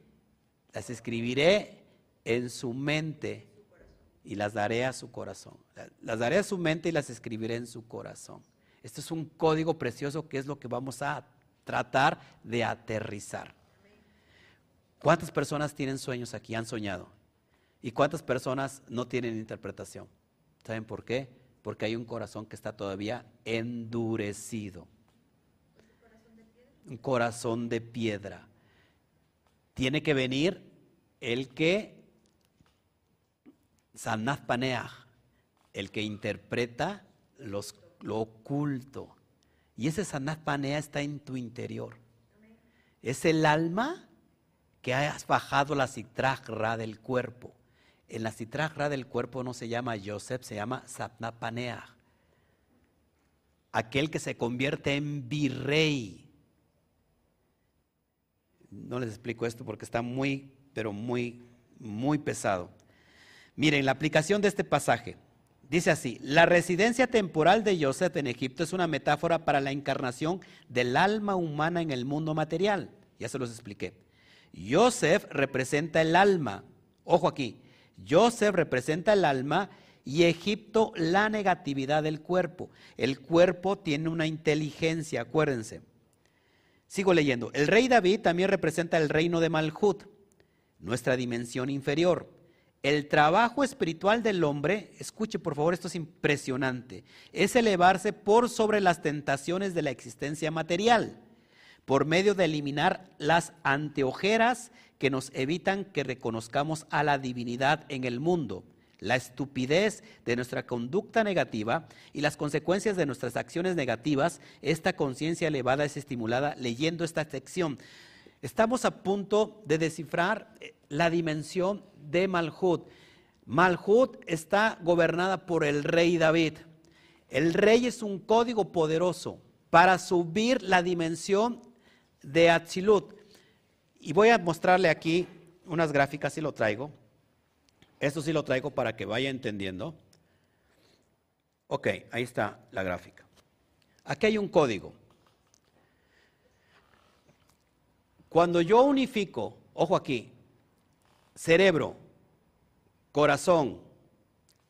las escribiré en su mente y las daré a su corazón. Las daré a su mente y las escribiré en su corazón. Esto es un código precioso que es lo que vamos a tratar de aterrizar. ¿Cuántas personas tienen sueños aquí, han soñado? ¿Y cuántas personas no tienen interpretación? ¿Saben por qué? Porque hay un corazón que está todavía endurecido. Un corazón de piedra. Tiene que venir el que, Sanaz Paneah, el que interpreta los, lo oculto. Y ese Sanaz Paneah está en tu interior. Es el alma que has bajado la citragra del cuerpo. En la citragra del cuerpo no se llama Joseph, se llama Sapnapanea. Aquel que se convierte en virrey. No les explico esto porque está muy, pero muy, muy pesado. Miren, la aplicación de este pasaje dice así, la residencia temporal de Joseph en Egipto es una metáfora para la encarnación del alma humana en el mundo material. Ya se los expliqué. Joseph representa el alma. Ojo aquí, Joseph representa el alma y Egipto la negatividad del cuerpo. El cuerpo tiene una inteligencia, acuérdense. Sigo leyendo. El rey David también representa el reino de Malhut, nuestra dimensión inferior. El trabajo espiritual del hombre, escuche por favor, esto es impresionante, es elevarse por sobre las tentaciones de la existencia material por medio de eliminar las anteojeras que nos evitan que reconozcamos a la divinidad en el mundo, la estupidez de nuestra conducta negativa y las consecuencias de nuestras acciones negativas, esta conciencia elevada es estimulada leyendo esta sección. Estamos a punto de descifrar eh, la dimensión de Malhut. Malhut está gobernada por el rey David. El rey es un código poderoso para subir la dimensión de Atzilut. Y voy a mostrarle aquí unas gráficas, si lo traigo. Esto sí lo traigo para que vaya entendiendo. Ok, ahí está la gráfica. Aquí hay un código. Cuando yo unifico, ojo aquí, cerebro, corazón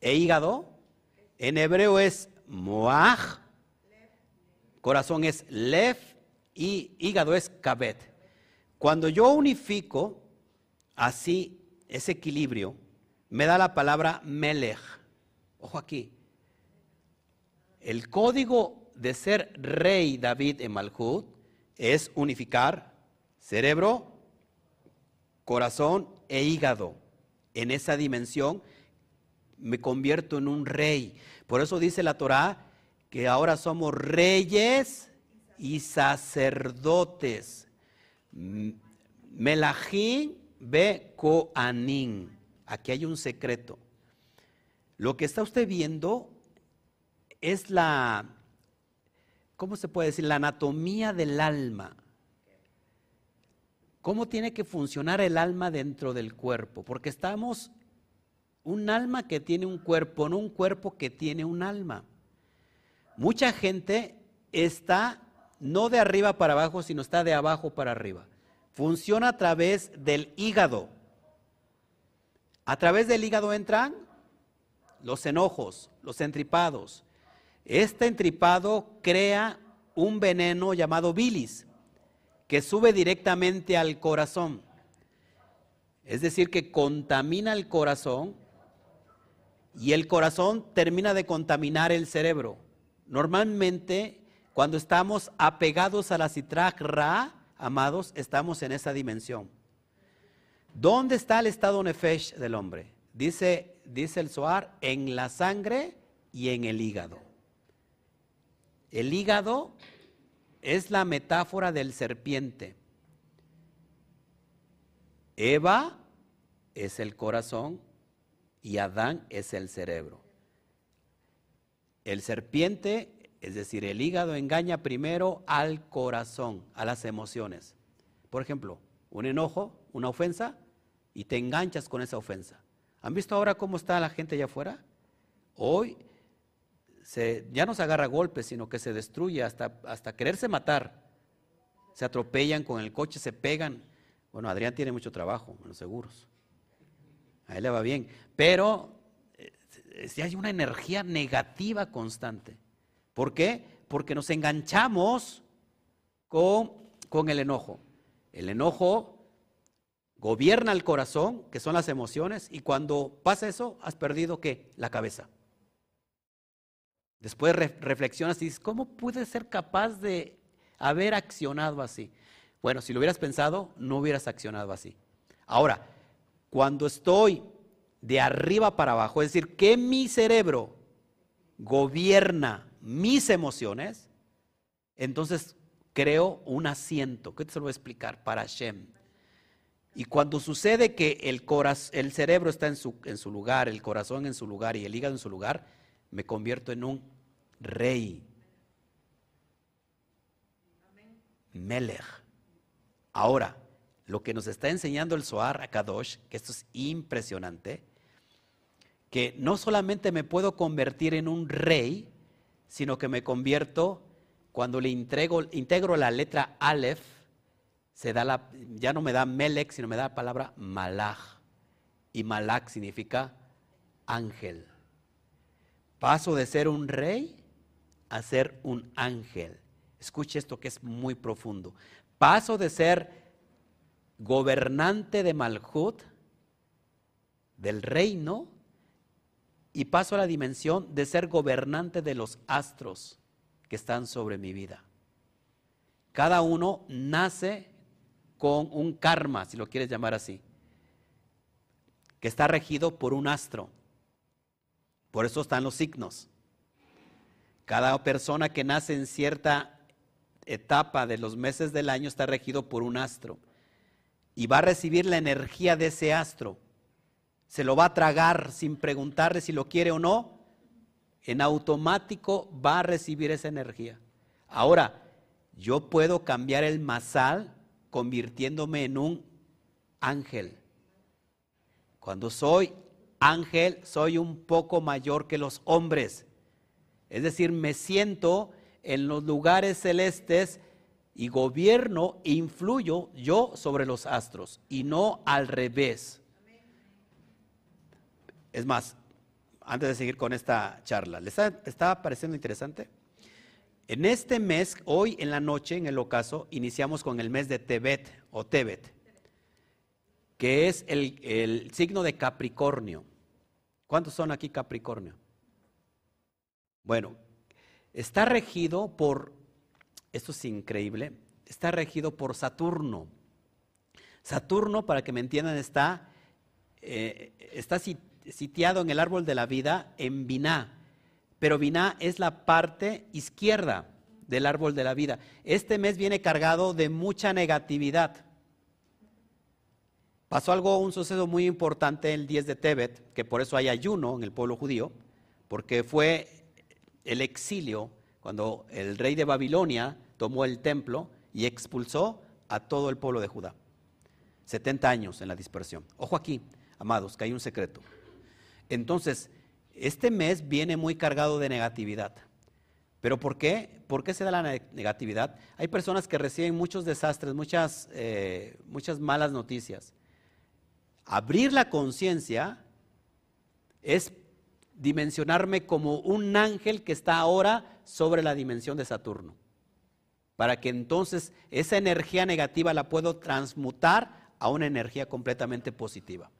e hígado, en hebreo es moaj, corazón es lev y hígado es kabet. Cuando yo unifico así ese equilibrio, me da la palabra melech. Ojo aquí. El código de ser rey David en Malhut es unificar cerebro, corazón e hígado. En esa dimensión me convierto en un rey. Por eso dice la Torá que ahora somos reyes y sacerdotes. Melahim be koanim. Aquí hay un secreto. Lo que está usted viendo es la, ¿cómo se puede decir? La anatomía del alma. ¿Cómo tiene que funcionar el alma dentro del cuerpo? Porque estamos un alma que tiene un cuerpo, no un cuerpo que tiene un alma. Mucha gente está no de arriba para abajo, sino está de abajo para arriba. Funciona a través del hígado. A través del hígado entran los enojos, los entripados. Este entripado crea un veneno llamado bilis, que sube directamente al corazón. Es decir, que contamina el corazón y el corazón termina de contaminar el cerebro. Normalmente cuando estamos apegados a la Citraj Ra, amados, estamos en esa dimensión. ¿Dónde está el estado nefesh del hombre? Dice, dice el Zohar, en la sangre y en el hígado. El hígado es la metáfora del serpiente. Eva es el corazón y Adán es el cerebro. El serpiente es decir, el hígado engaña primero al corazón, a las emociones. Por ejemplo, un enojo, una ofensa, y te enganchas con esa ofensa. ¿Han visto ahora cómo está la gente allá afuera? Hoy ya no se agarra golpes, sino que se destruye hasta, hasta quererse matar. Se atropellan con el coche, se pegan. Bueno, Adrián tiene mucho trabajo en los seguros. A él le va bien. Pero eh, si hay una energía negativa constante. ¿Por qué? Porque nos enganchamos con, con el enojo. El enojo gobierna el corazón, que son las emociones, y cuando pasa eso, has perdido qué? La cabeza. Después reflexionas y dices, ¿cómo pude ser capaz de haber accionado así? Bueno, si lo hubieras pensado, no hubieras accionado así. Ahora, cuando estoy de arriba para abajo, es decir, que mi cerebro gobierna mis emociones, entonces creo un asiento. ¿Qué te lo voy a explicar? Para Hashem. Y cuando sucede que el, el cerebro está su, en su lugar, el corazón en su lugar y el hígado en su lugar, me convierto en un rey. Melech. Ahora, lo que nos está enseñando el Zohar a Kadosh, que esto es impresionante, que no solamente me puedo convertir en un rey, sino que me convierto, cuando le integro la letra Aleph, se da la, ya no me da Melech, sino me da la palabra Malach. Y Malach significa ángel. Paso de ser un rey a ser un ángel. Escuche esto que es muy profundo. Paso de ser gobernante de Malhut, del reino, y paso a la dimensión de ser gobernante de los astros que están sobre mi vida. Cada uno nace con un karma, si lo quieres llamar así, que está regido por un astro. Por eso están los signos. Cada persona que nace en cierta etapa de los meses del año está regido por un astro y va a recibir la energía de ese astro se lo va a tragar sin preguntarle si lo quiere o no, en automático va a recibir esa energía. Ahora, yo puedo cambiar el masal convirtiéndome en un ángel. Cuando soy ángel, soy un poco mayor que los hombres. Es decir, me siento en los lugares celestes y gobierno, influyo yo sobre los astros y no al revés. Es más, antes de seguir con esta charla, ¿les está, pareciendo interesante? En este mes, hoy en la noche, en el ocaso, iniciamos con el mes de Tebet o Tebet, que es el signo de Capricornio. ¿Cuántos son aquí Capricornio? Bueno, está regido por, esto es increíble, está regido por Saturno. Saturno, para que me entiendan, está, eh, está sitiado en el árbol de la vida en Biná, pero Biná es la parte izquierda del árbol de la vida. Este mes viene cargado de mucha negatividad. Pasó algo, un suceso muy importante el 10 de Tebet, que por eso hay ayuno en el pueblo judío, porque fue el exilio cuando el rey de Babilonia tomó el templo y expulsó a todo el pueblo de Judá. 70 años en la dispersión. Ojo aquí, amados, que hay un secreto. Entonces, este mes viene muy cargado de negatividad. ¿Pero por qué? ¿Por qué se da la negatividad? Hay personas que reciben muchos desastres, muchas, eh, muchas malas noticias. Abrir la conciencia es dimensionarme como un ángel que está ahora sobre la dimensión de Saturno. Para que entonces esa energía negativa la puedo transmutar a una energía completamente positiva.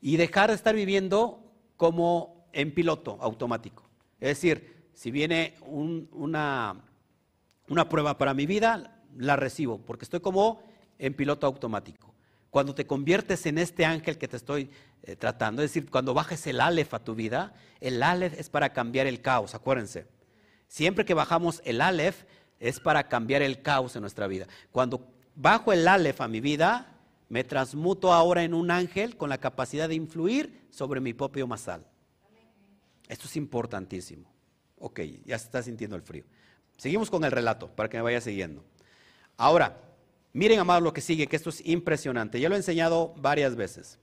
Y dejar de estar viviendo como en piloto automático. Es decir, si viene una, una prueba para mi vida, la recibo, porque estoy como en piloto automático. Cuando te conviertes en este ángel que te estoy eh, tratando, es decir, cuando bajes el Aleph a tu vida, el Aleph es para cambiar el caos, acuérdense. Siempre que bajamos el Aleph es para cambiar el caos en nuestra vida. Cuando bajo el Aleph a mi vida, me transmuto ahora en un ángel con la capacidad de influir sobre mi propio masal. Esto es importantísimo. Ok, ya se está sintiendo el frío. Seguimos con el relato para que me vaya siguiendo. Ahora, miren, amados, lo que sigue, que esto es impresionante. Ya lo he enseñado varias veces.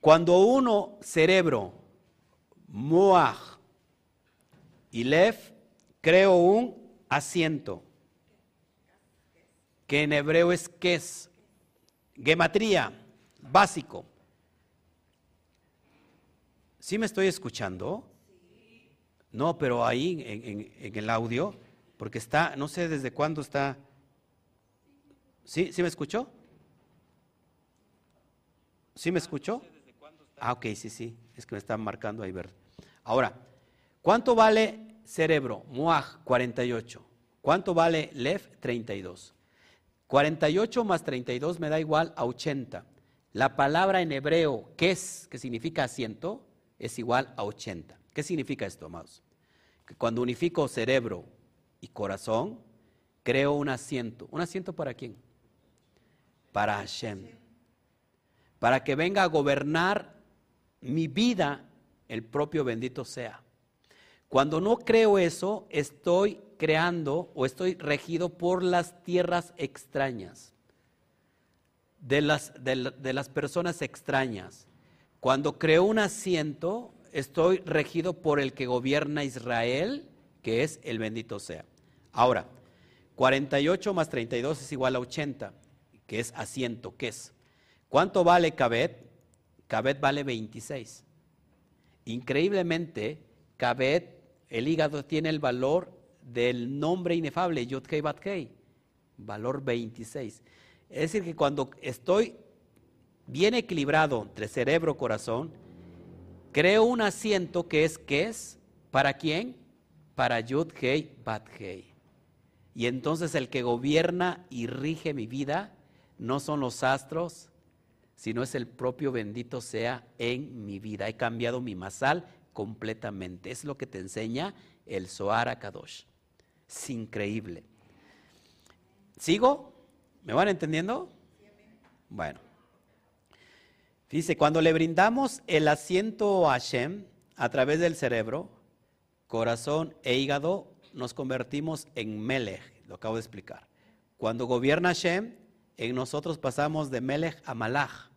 Cuando uno, cerebro, moaj y lev, creo un asiento que en hebreo es es gematría, básico. ¿Sí me estoy escuchando? No, pero ahí en, el audio, porque está, no sé desde cuándo está. ¿Sí? ¿Sí me escuchó? ¿Sí me escuchó? Ah, ok, sí, sí, es que me están marcando ahí verde. Ahora, ¿cuánto vale cerebro? Muaj, 48. ¿Cuánto vale Lev? 32. 48 más 32 me da igual a 80. La palabra en hebreo, que es, que significa asiento, es igual a 80. ¿Qué significa esto, amados? Que cuando unifico cerebro y corazón, creo un asiento. ¿Un asiento para quién? Para Hashem. Para que venga a gobernar mi vida, el propio bendito sea. Cuando no creo eso, estoy creando o estoy regido por las tierras extrañas, de las, de, las personas extrañas. Cuando creo un asiento, estoy regido por el que gobierna Israel, que es el bendito sea. Ahora, 48 más 32 es igual a 80, que es asiento, ¿qué es? ¿Cuánto vale Cabet? Cabet vale 26. Increíblemente, Cabet el hígado tiene el valor del nombre inefable, Yud Kei Bat valor 26. Es decir, que cuando estoy bien equilibrado entre cerebro y corazón, creo un asiento que es, ¿qué es? ¿Para quién? Para Yud Kei Bat Y entonces el que gobierna y rige mi vida no son los astros, sino es el propio bendito sea en mi vida. He cambiado mi masal completamente. Es lo que te enseña el Zohar Kadosh. Es increíble. ¿Sigo? ¿Me van entendiendo? Bueno. Dice, cuando le brindamos el asiento a Hashem a través del cerebro, corazón e hígado, nos convertimos en Melech, lo acabo de explicar. Cuando gobierna Hashem, en nosotros pasamos de Melech a Malach,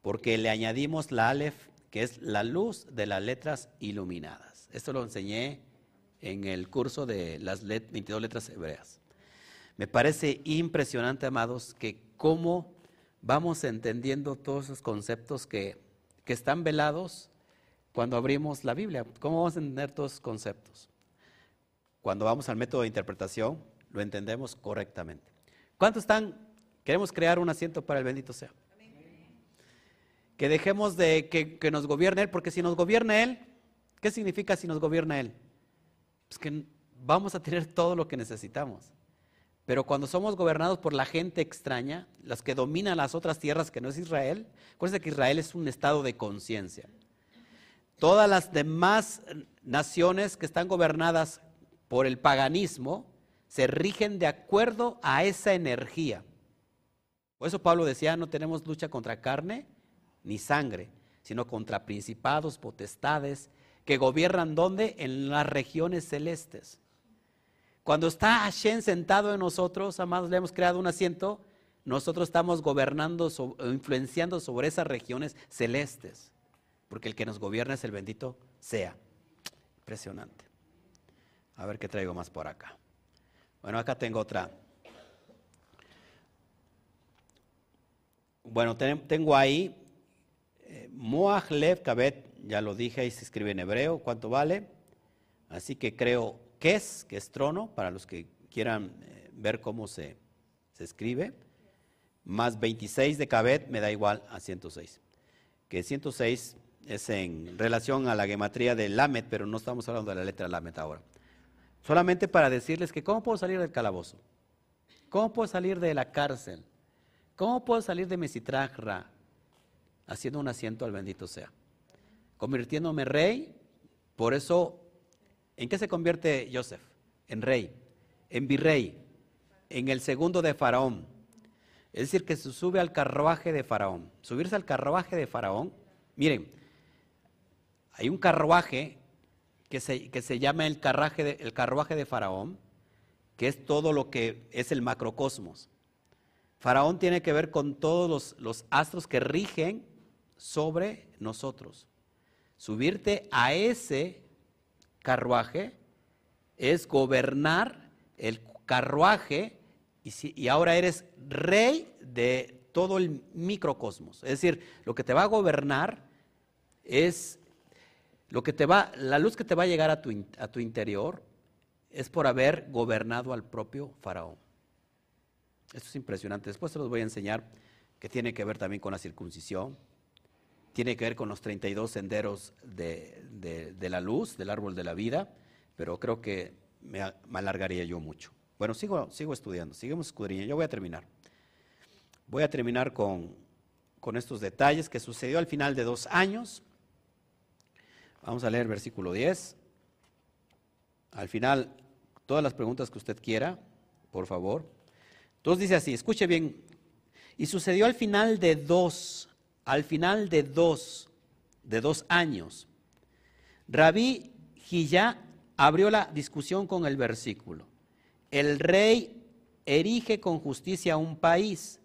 porque le añadimos la Aleph que es la luz de las letras iluminadas. Esto lo enseñé en el curso de las 22 letras hebreas. Me parece impresionante, amados, que cómo vamos entendiendo todos esos conceptos que, que están velados cuando abrimos la Biblia. ¿Cómo vamos a entender todos esos conceptos? Cuando vamos al método de interpretación, lo entendemos correctamente. ¿Cuántos están? Queremos crear un asiento para el bendito sea. Que dejemos de que, nos gobierne Él, porque si nos gobierna Él, ¿qué significa si nos gobierna Él? Pues que vamos a tener todo lo que necesitamos. Pero cuando somos gobernados por la gente extraña, las que dominan las otras tierras que no es Israel, acuérdense que Israel es un estado de conciencia. Todas las demás naciones que están gobernadas por el paganismo se rigen de acuerdo a esa energía. Por eso Pablo decía, no tenemos lucha contra carne ni sangre, sino contra principados, potestades, que gobiernan ¿dónde? En las regiones celestes. Cuando está Hashem sentado en nosotros, amados, le hemos creado un asiento, nosotros estamos gobernando o influenciando sobre esas regiones celestes, porque el que nos gobierna es el bendito sea. Impresionante. A ver qué traigo más por acá. Bueno, acá tengo otra. Bueno, tengo ahí eh, Moach Lev Kabet, ya lo dije, ahí se escribe en hebreo, ¿cuánto vale? Así que creo que es, que es trono, para los que quieran eh, ver cómo se, se, escribe, más 26 de Cabet me da igual a 106. Que 106 es en relación a la gematría de Lamet, pero no estamos hablando de la letra Lamet ahora. Solamente para decirles que cómo puedo salir del calabozo, cómo puedo salir de la cárcel, cómo puedo salir de Mesitrajra, haciendo un asiento al bendito sea, convirtiéndome rey, por eso ¿En qué se convierte Joseph? En rey, en virrey, en el segundo de Faraón. Es decir, que se sube al carruaje de Faraón. Subirse al carruaje de Faraón, miren, hay un carruaje que se, que se llama el carruaje, de, el carruaje de Faraón, que es todo lo que es el macrocosmos. Faraón tiene que ver con todos los, los astros que rigen sobre nosotros. Subirte a ese carruaje es gobernar el carruaje y, ahora eres rey de todo el microcosmos. Es decir, lo que te va a gobernar es lo que te va, la luz que te va a llegar a tu, a tu interior es por haber gobernado al propio faraón. Esto es impresionante. Después te los voy a enseñar que tiene que ver también con la circuncisión, tiene que ver con los 32 senderos de, la luz, del árbol de la vida, pero creo que me, alargaría yo mucho. Bueno, sigo, sigo estudiando, seguimos escudriñando. Yo voy a terminar. Voy a terminar con, con estos detalles que sucedió al final de dos años. Vamos a leer versículo 10. Al final, todas las preguntas que usted quiera, por favor. Entonces dice así, escuche bien. Y sucedió al final de dos al final de dos, de dos años, Rabí Giyá abrió la discusión con el versículo. El rey erige con justicia un país,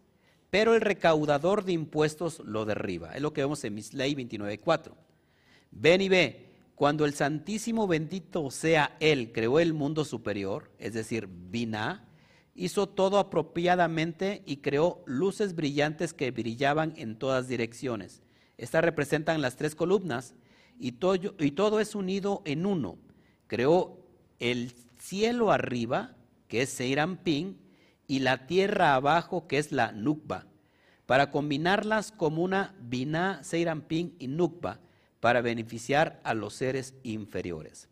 pero el recaudador de impuestos lo derriba. Es lo que vemos en Misley 29.4. Ven y ve, cuando el Santísimo bendito sea Él creó el mundo superior, es decir, Binah, hizo todo apropiadamente y creó luces brillantes que brillaban en todas direcciones. Estas representan las tres columnas y todo, es unido en uno. Creó el cielo arriba, que es Seirampín, y la tierra abajo, que es la Nukba, para combinarlas como una Binah, Seirampín y Nukba, para beneficiar a los seres inferiores.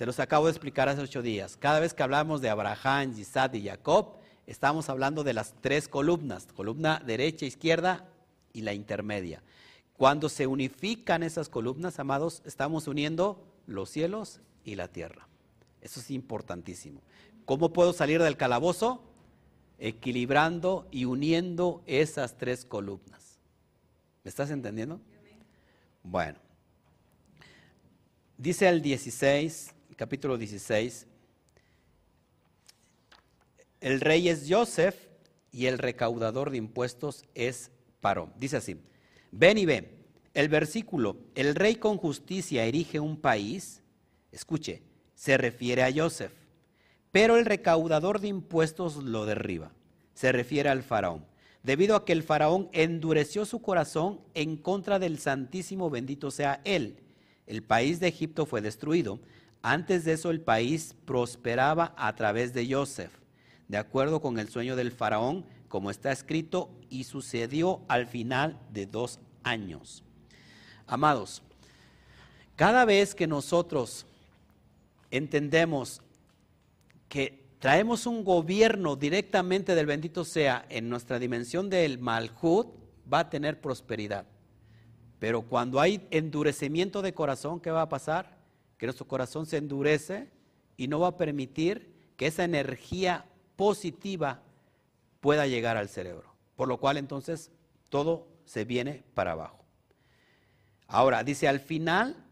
Se los acabo de explicar hace ocho días. Cada vez que hablamos de Abraham, Isaac y Jacob, estamos hablando de las tres columnas, columna derecha, izquierda y la intermedia. Cuando se unifican esas columnas, amados, estamos uniendo los cielos y la tierra. Eso es importantísimo. ¿Cómo puedo salir del calabozo? Equilibrando y uniendo esas tres columnas. ¿Me estás entendiendo? Bueno. Dice el 16, capítulo 16, el rey es Joseph y el recaudador de impuestos es Paró. Dice así, ven y ve, el versículo, el rey con justicia erige un país, escuche, se refiere a Joseph, pero el recaudador de impuestos lo derriba, se refiere al faraón, debido a que el faraón endureció su corazón en contra del Santísimo bendito sea él el país de Egipto fue destruido. Antes de eso el país prosperaba a través de Joseph, de acuerdo con el sueño del faraón, como está escrito, y sucedió al final de dos años. Amados, cada vez que nosotros entendemos que traemos un gobierno directamente del bendito sea en nuestra dimensión del Malhut, va a tener prosperidad. Pero cuando hay endurecimiento de corazón, ¿qué va a pasar? Que nuestro corazón se endurece y no va a permitir que esa energía positiva pueda llegar al cerebro. Por lo cual entonces todo se viene para abajo. Ahora, dice al final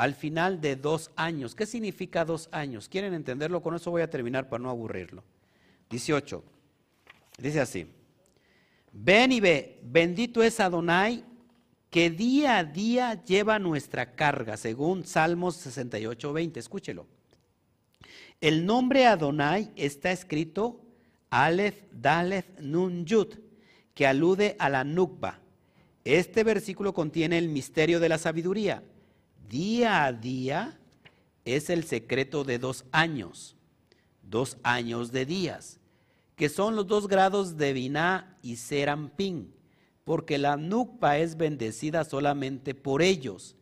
al final de dos años. ¿Qué significa dos años? ¿Quieren entenderlo? Con eso voy a terminar para no aburrirlo. 18. Dice así. Ven y ve, bendito es Adonai que día a día lleva nuestra carga, según Salmos 68, 20. Escúchelo. El nombre Adonai está escrito Aleph, Dalef, Nun, Yud, que alude a la Nukba. Este versículo contiene el misterio de la sabiduría día a día es el secreto de dos años, dos años de días, que son los dos grados de Biná y Serampín, porque la Nukpa es bendecida solamente por ellos.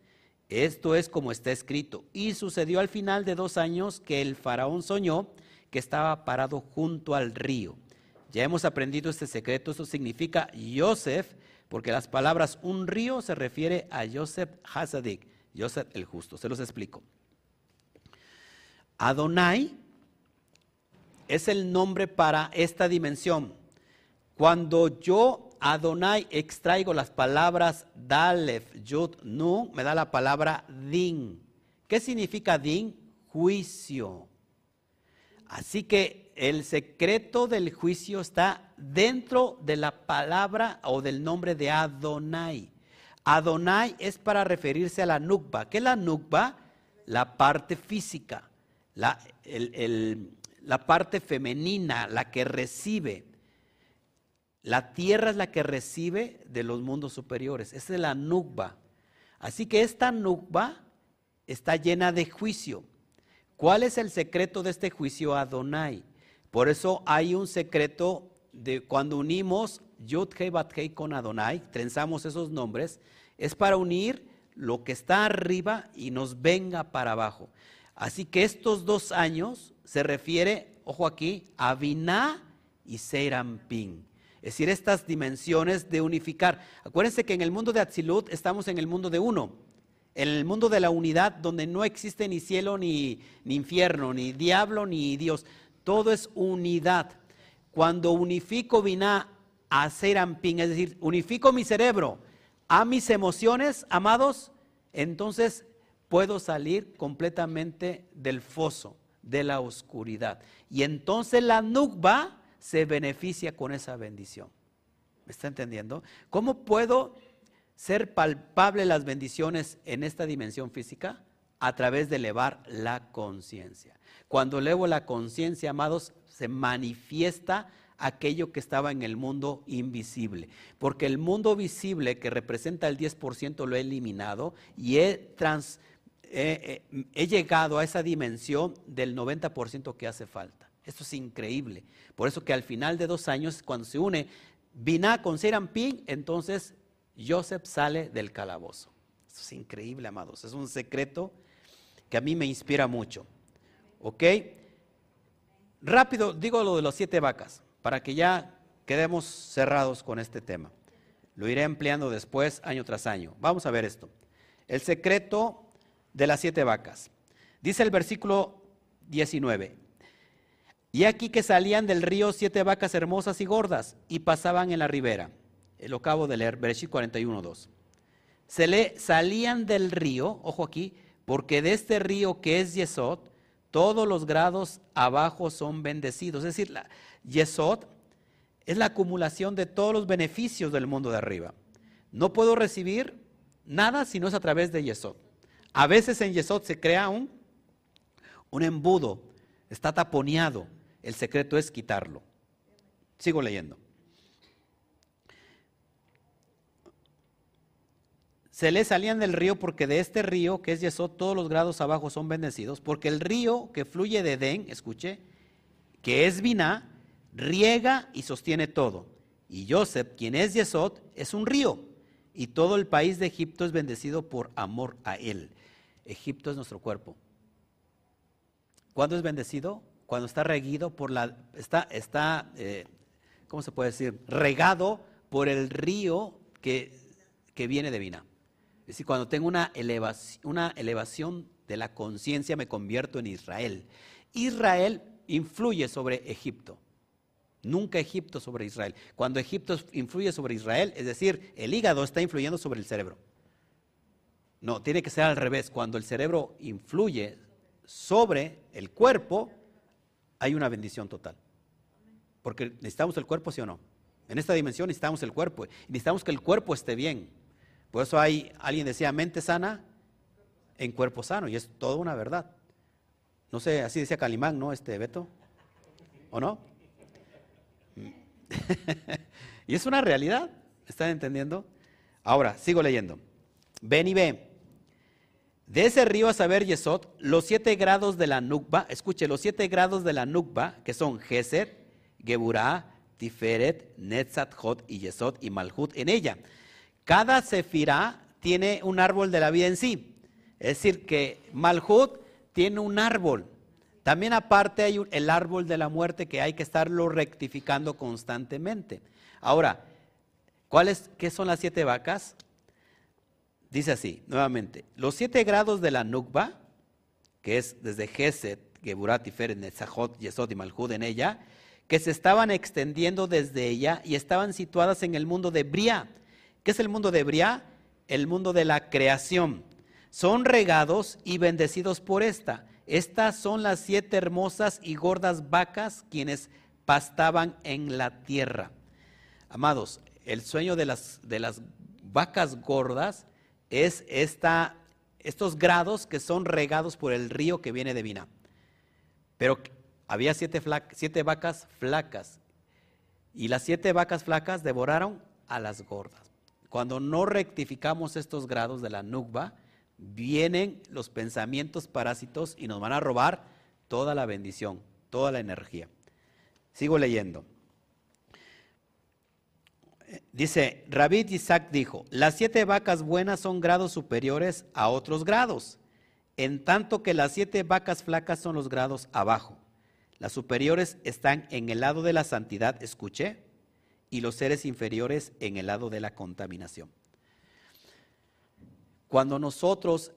Esto es como está escrito. Y sucedió al final de dos años que el faraón soñó que estaba parado junto al río. Ya hemos aprendido este secreto, eso significa Yosef, porque las palabras un río se refiere a Yosef Hasadik Joseph el justo. Se los explico. Adonai es el nombre para esta dimensión. Cuando yo, Adonai, extraigo las palabras Dalef, Yud, Nu, me da la palabra Din. ¿Qué significa Din? Juicio. Así que el secreto del juicio está dentro de la palabra o del nombre de Adonai. Adonai es para referirse a la nukba. ¿Qué es la nukba? La parte física, la, la parte femenina, la que recibe. La tierra es la que recibe de los mundos superiores. Esa es la nukba. Así que esta nukba está llena de juicio. ¿Cuál es el secreto de este juicio Adonai? Por eso hay un secreto de cuando unimos Yud Hei con Adonai, trenzamos esos nombres, es para unir lo que está arriba y nos venga para abajo. Así que estos dos años se refiere, ojo aquí, a Biná y Serampín. Es decir, estas dimensiones de unificar. Acuérdense que en el mundo de Atzilut estamos en el mundo de uno, en el mundo de la unidad donde no existe ni cielo ni, ni infierno, ni diablo ni Dios. Todo es unidad. Cuando unifico Biná a Serampín, es decir, unifico mi cerebro, a mis emociones, amados, entonces puedo salir completamente del foso, de la oscuridad. Y entonces la nukba se beneficia con esa bendición. ¿Me está entendiendo? ¿Cómo puedo ser palpable las bendiciones en esta dimensión física? A través de elevar la conciencia. Cuando elevo la conciencia, amados, se manifiesta aquello que estaba en el mundo invisible. Porque el mundo visible que representa el 10% lo he eliminado y he, he llegado a esa dimensión del 90% que hace falta. Esto es increíble. Por eso que al final de dos años, cuando se une Biná con Serampín, entonces Joseph sale del calabozo. Esto es increíble, amados. Es un secreto que a mí me inspira mucho. ¿Ok? Rápido, digo lo de las siete vacas para que ya quedemos cerrados con este tema. Lo iré empleando después, año tras año. Vamos a ver esto. El secreto de las siete vacas. Dice el versículo 19. Y aquí que salían del río siete vacas hermosas y gordas y pasaban en la ribera. Lo acabo de leer, versículo 41, 2. Se le salían del río, ojo aquí, porque de este río que es Yesod, todos los grados abajo son bendecidos. Es decir, la, Yesod es la acumulación de todos los beneficios del mundo de arriba. No puedo recibir nada si no es a través de Yesod. A veces en Yesod se crea un, un embudo, está taponeado. El secreto es quitarlo. Sigo leyendo. se le salían del río porque de este río, que es Yesod, todos los grados abajo son bendecidos, porque el río que fluye de Edén, escuche, que es Biná, riega y sostiene todo. Y Joseph, quien es Yesod, es un río, y todo el país de Egipto es bendecido por amor a él. Egipto es nuestro cuerpo. ¿Cuándo es bendecido? Cuando está regido por la, está, está eh, ¿cómo se puede decir? Regado por el río que, que viene de Biná. Es decir, cuando tengo una elevación, una elevación de la conciencia me convierto en Israel. Israel influye sobre Egipto. Nunca Egipto sobre Israel. Cuando Egipto influye sobre Israel, es decir, el hígado está influyendo sobre el cerebro. No, tiene que ser al revés. Cuando el cerebro influye sobre el cuerpo, hay una bendición total. Porque necesitamos el cuerpo, sí o no. En esta dimensión necesitamos el cuerpo. Necesitamos que el cuerpo esté bien. Por eso hay, alguien decía, mente sana en cuerpo sano, y es toda una verdad. No sé, así decía Calimán, ¿no? Este Beto, ¿o no? y es una realidad, ¿están entendiendo? Ahora, sigo leyendo. Ven y ve. De ese río a saber Yesod, los siete grados de la Nukba, escuche, los siete grados de la Nukba, que son Geser, Geburah, Tiferet, Netzat, Hot y Yesod y Malhut en ella. Cada sefirá tiene un árbol de la vida en sí. Es decir, que Malhut tiene un árbol. También aparte hay el árbol de la muerte que hay que estarlo rectificando constantemente. Ahora, ¿cuáles, ¿qué son las siete vacas? Dice así, nuevamente, los siete grados de la Nukba, que es desde Geset, Geburat, Tiferet, Netzahot, Yesod y Malhud en ella, que se estaban extendiendo desde ella y estaban situadas en el mundo de Bria, ¿Qué es el mundo de Briá? El mundo de la creación. Son regados y bendecidos por esta. Estas son las siete hermosas y gordas vacas quienes pastaban en la tierra. Amados, el sueño de las vacas gordas es esta, estos grados que son regados por el río que viene de Vina. Pero había siete, siete vacas flacas y las siete vacas flacas devoraron a las gordas. Cuando no rectificamos estos grados de la nukba, vienen los pensamientos parásitos y nos van a robar toda la bendición, toda la energía. Sigo leyendo. Dice, Rabid Isaac dijo, las siete vacas buenas son grados superiores a otros grados, en tanto que las siete vacas flacas son los grados abajo. Las superiores están en el lado de la santidad, escuché, y los seres inferiores en el lado de la contaminación. Cuando nosotros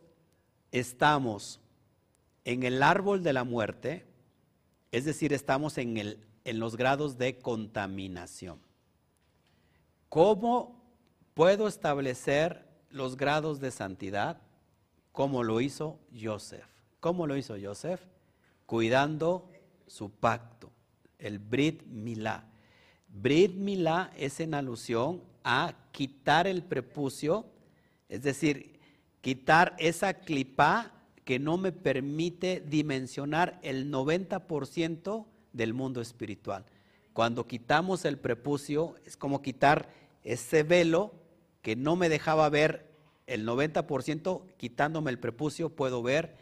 estamos en el árbol de la muerte, es decir, estamos en, el, en los grados de contaminación. ¿Cómo puedo establecer los grados de santidad? Como lo hizo Joseph. ¿Cómo lo hizo Joseph? Cuidando su pacto, el Brit Milá. Brit Milá es en alusión a quitar el prepucio, es decir, quitar esa clipa que no me permite dimensionar el 90% del mundo espiritual. Cuando quitamos el prepucio, es como quitar ese velo que no me dejaba ver el 90%, quitándome el prepucio, puedo ver,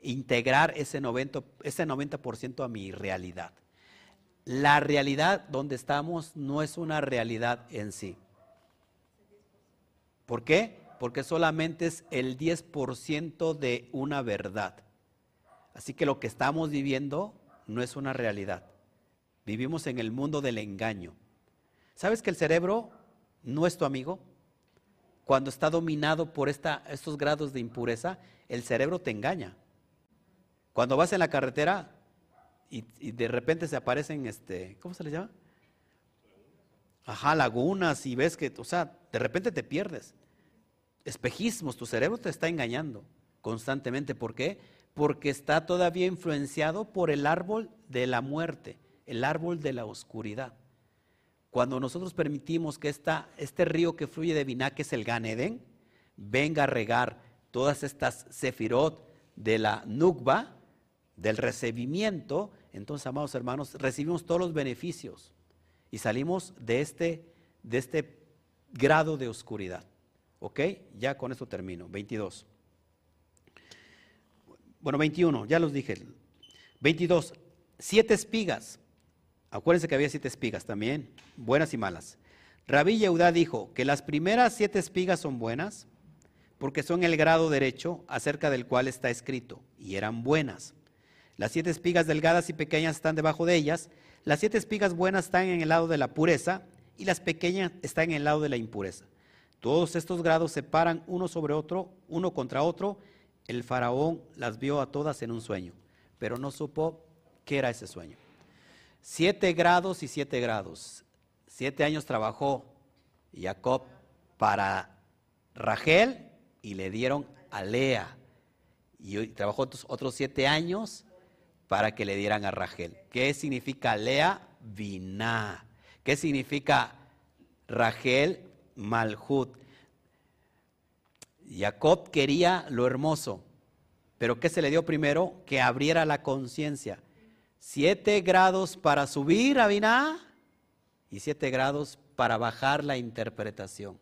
integrar ese 90%, ese 90 a mi realidad la realidad donde estamos no es una realidad en sí. ¿Por qué? Porque solamente es el 10% de una verdad. Así que lo que estamos viviendo no es una realidad. Vivimos en el mundo del engaño. ¿Sabes que el cerebro no es tu amigo? Cuando está dominado por estos grados de impureza, el cerebro te engaña. Cuando vas en la carretera, y, de repente se aparecen, este, ¿cómo se les llama? Ajá, lagunas y ves que, o sea, de repente te pierdes. Espejismos, tu cerebro te está engañando constantemente. ¿Por qué? Porque está todavía influenciado por el árbol de la muerte, el árbol de la oscuridad. Cuando nosotros permitimos que esta, este río que fluye de Biná, que es el Gan Eden, venga a regar todas estas sefirot de la Nukba, del recibimiento, entonces, amados hermanos, recibimos todos los beneficios y salimos de este, de este grado de oscuridad. ¿Ok? Ya con esto termino. 22. Bueno, 21, ya los dije. 22. Siete espigas. Acuérdense que había siete espigas también, buenas y malas. Rabí Yehudá dijo que las primeras siete espigas son buenas porque son el grado derecho acerca del cual está escrito, y eran buenas. Las siete espigas delgadas y pequeñas están debajo de ellas, las siete espigas buenas están en el lado de la pureza y las pequeñas están en el lado de la impureza. Todos estos grados se paran uno sobre otro, uno contra otro. El faraón las vio a todas en un sueño, pero no supo qué era ese sueño. Siete grados y siete grados. Siete años trabajó Jacob para Rachel y le dieron a Lea. Y trabajó otros, siete años para que le dieran a Rachel. ¿Qué significa Lea? Vina. ¿Qué significa Rachel? Malhut. Jacob quería lo hermoso, pero ¿qué se le dio primero? Que abriera la conciencia. Siete grados para subir a Biná y siete grados para bajar la interpretación.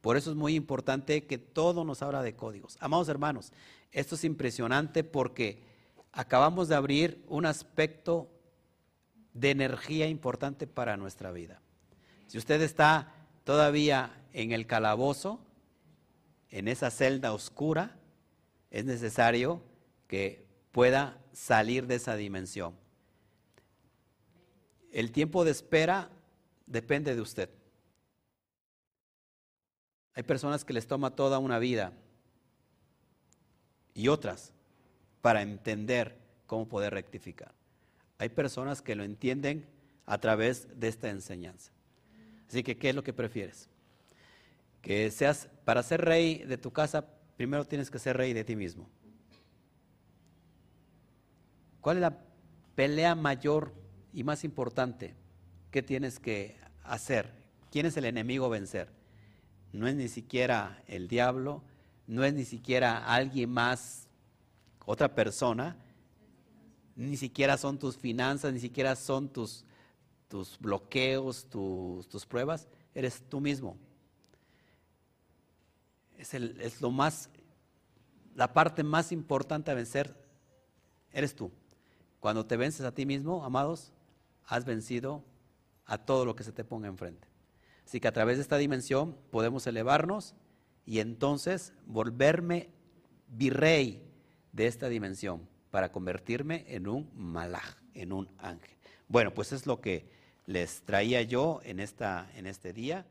Por eso es muy importante que todo nos habla de códigos. Amados hermanos, esto es impresionante porque acabamos de abrir un aspecto de energía importante para nuestra vida. Si usted está todavía en el calabozo, en esa celda oscura, es necesario que pueda salir de esa dimensión. El tiempo de espera depende de usted. Hay personas que les toma toda una vida y otras para entender cómo poder rectificar. Hay personas que lo entienden a través de esta enseñanza. Así que, ¿qué es lo que prefieres? Que seas, para ser rey de tu casa, primero tienes que ser rey de ti mismo. ¿Cuál es la pelea mayor y más importante que tienes que hacer? ¿Quién es el enemigo a vencer? no es ni siquiera el diablo, no es ni siquiera alguien más, otra persona, ni siquiera son tus finanzas, ni siquiera son tus, tus bloqueos, tus, tus, pruebas, eres tú mismo. Es, el, es lo más, la parte más importante a vencer, eres tú. Cuando te vences a ti mismo, amados, has vencido a todo lo que se te ponga enfrente. Así que a través de esta dimensión podemos elevarnos y entonces volverme virrey de esta dimensión para convertirme en un malaj, en un ángel. Bueno, pues es lo que les traía yo en, esta, en este día.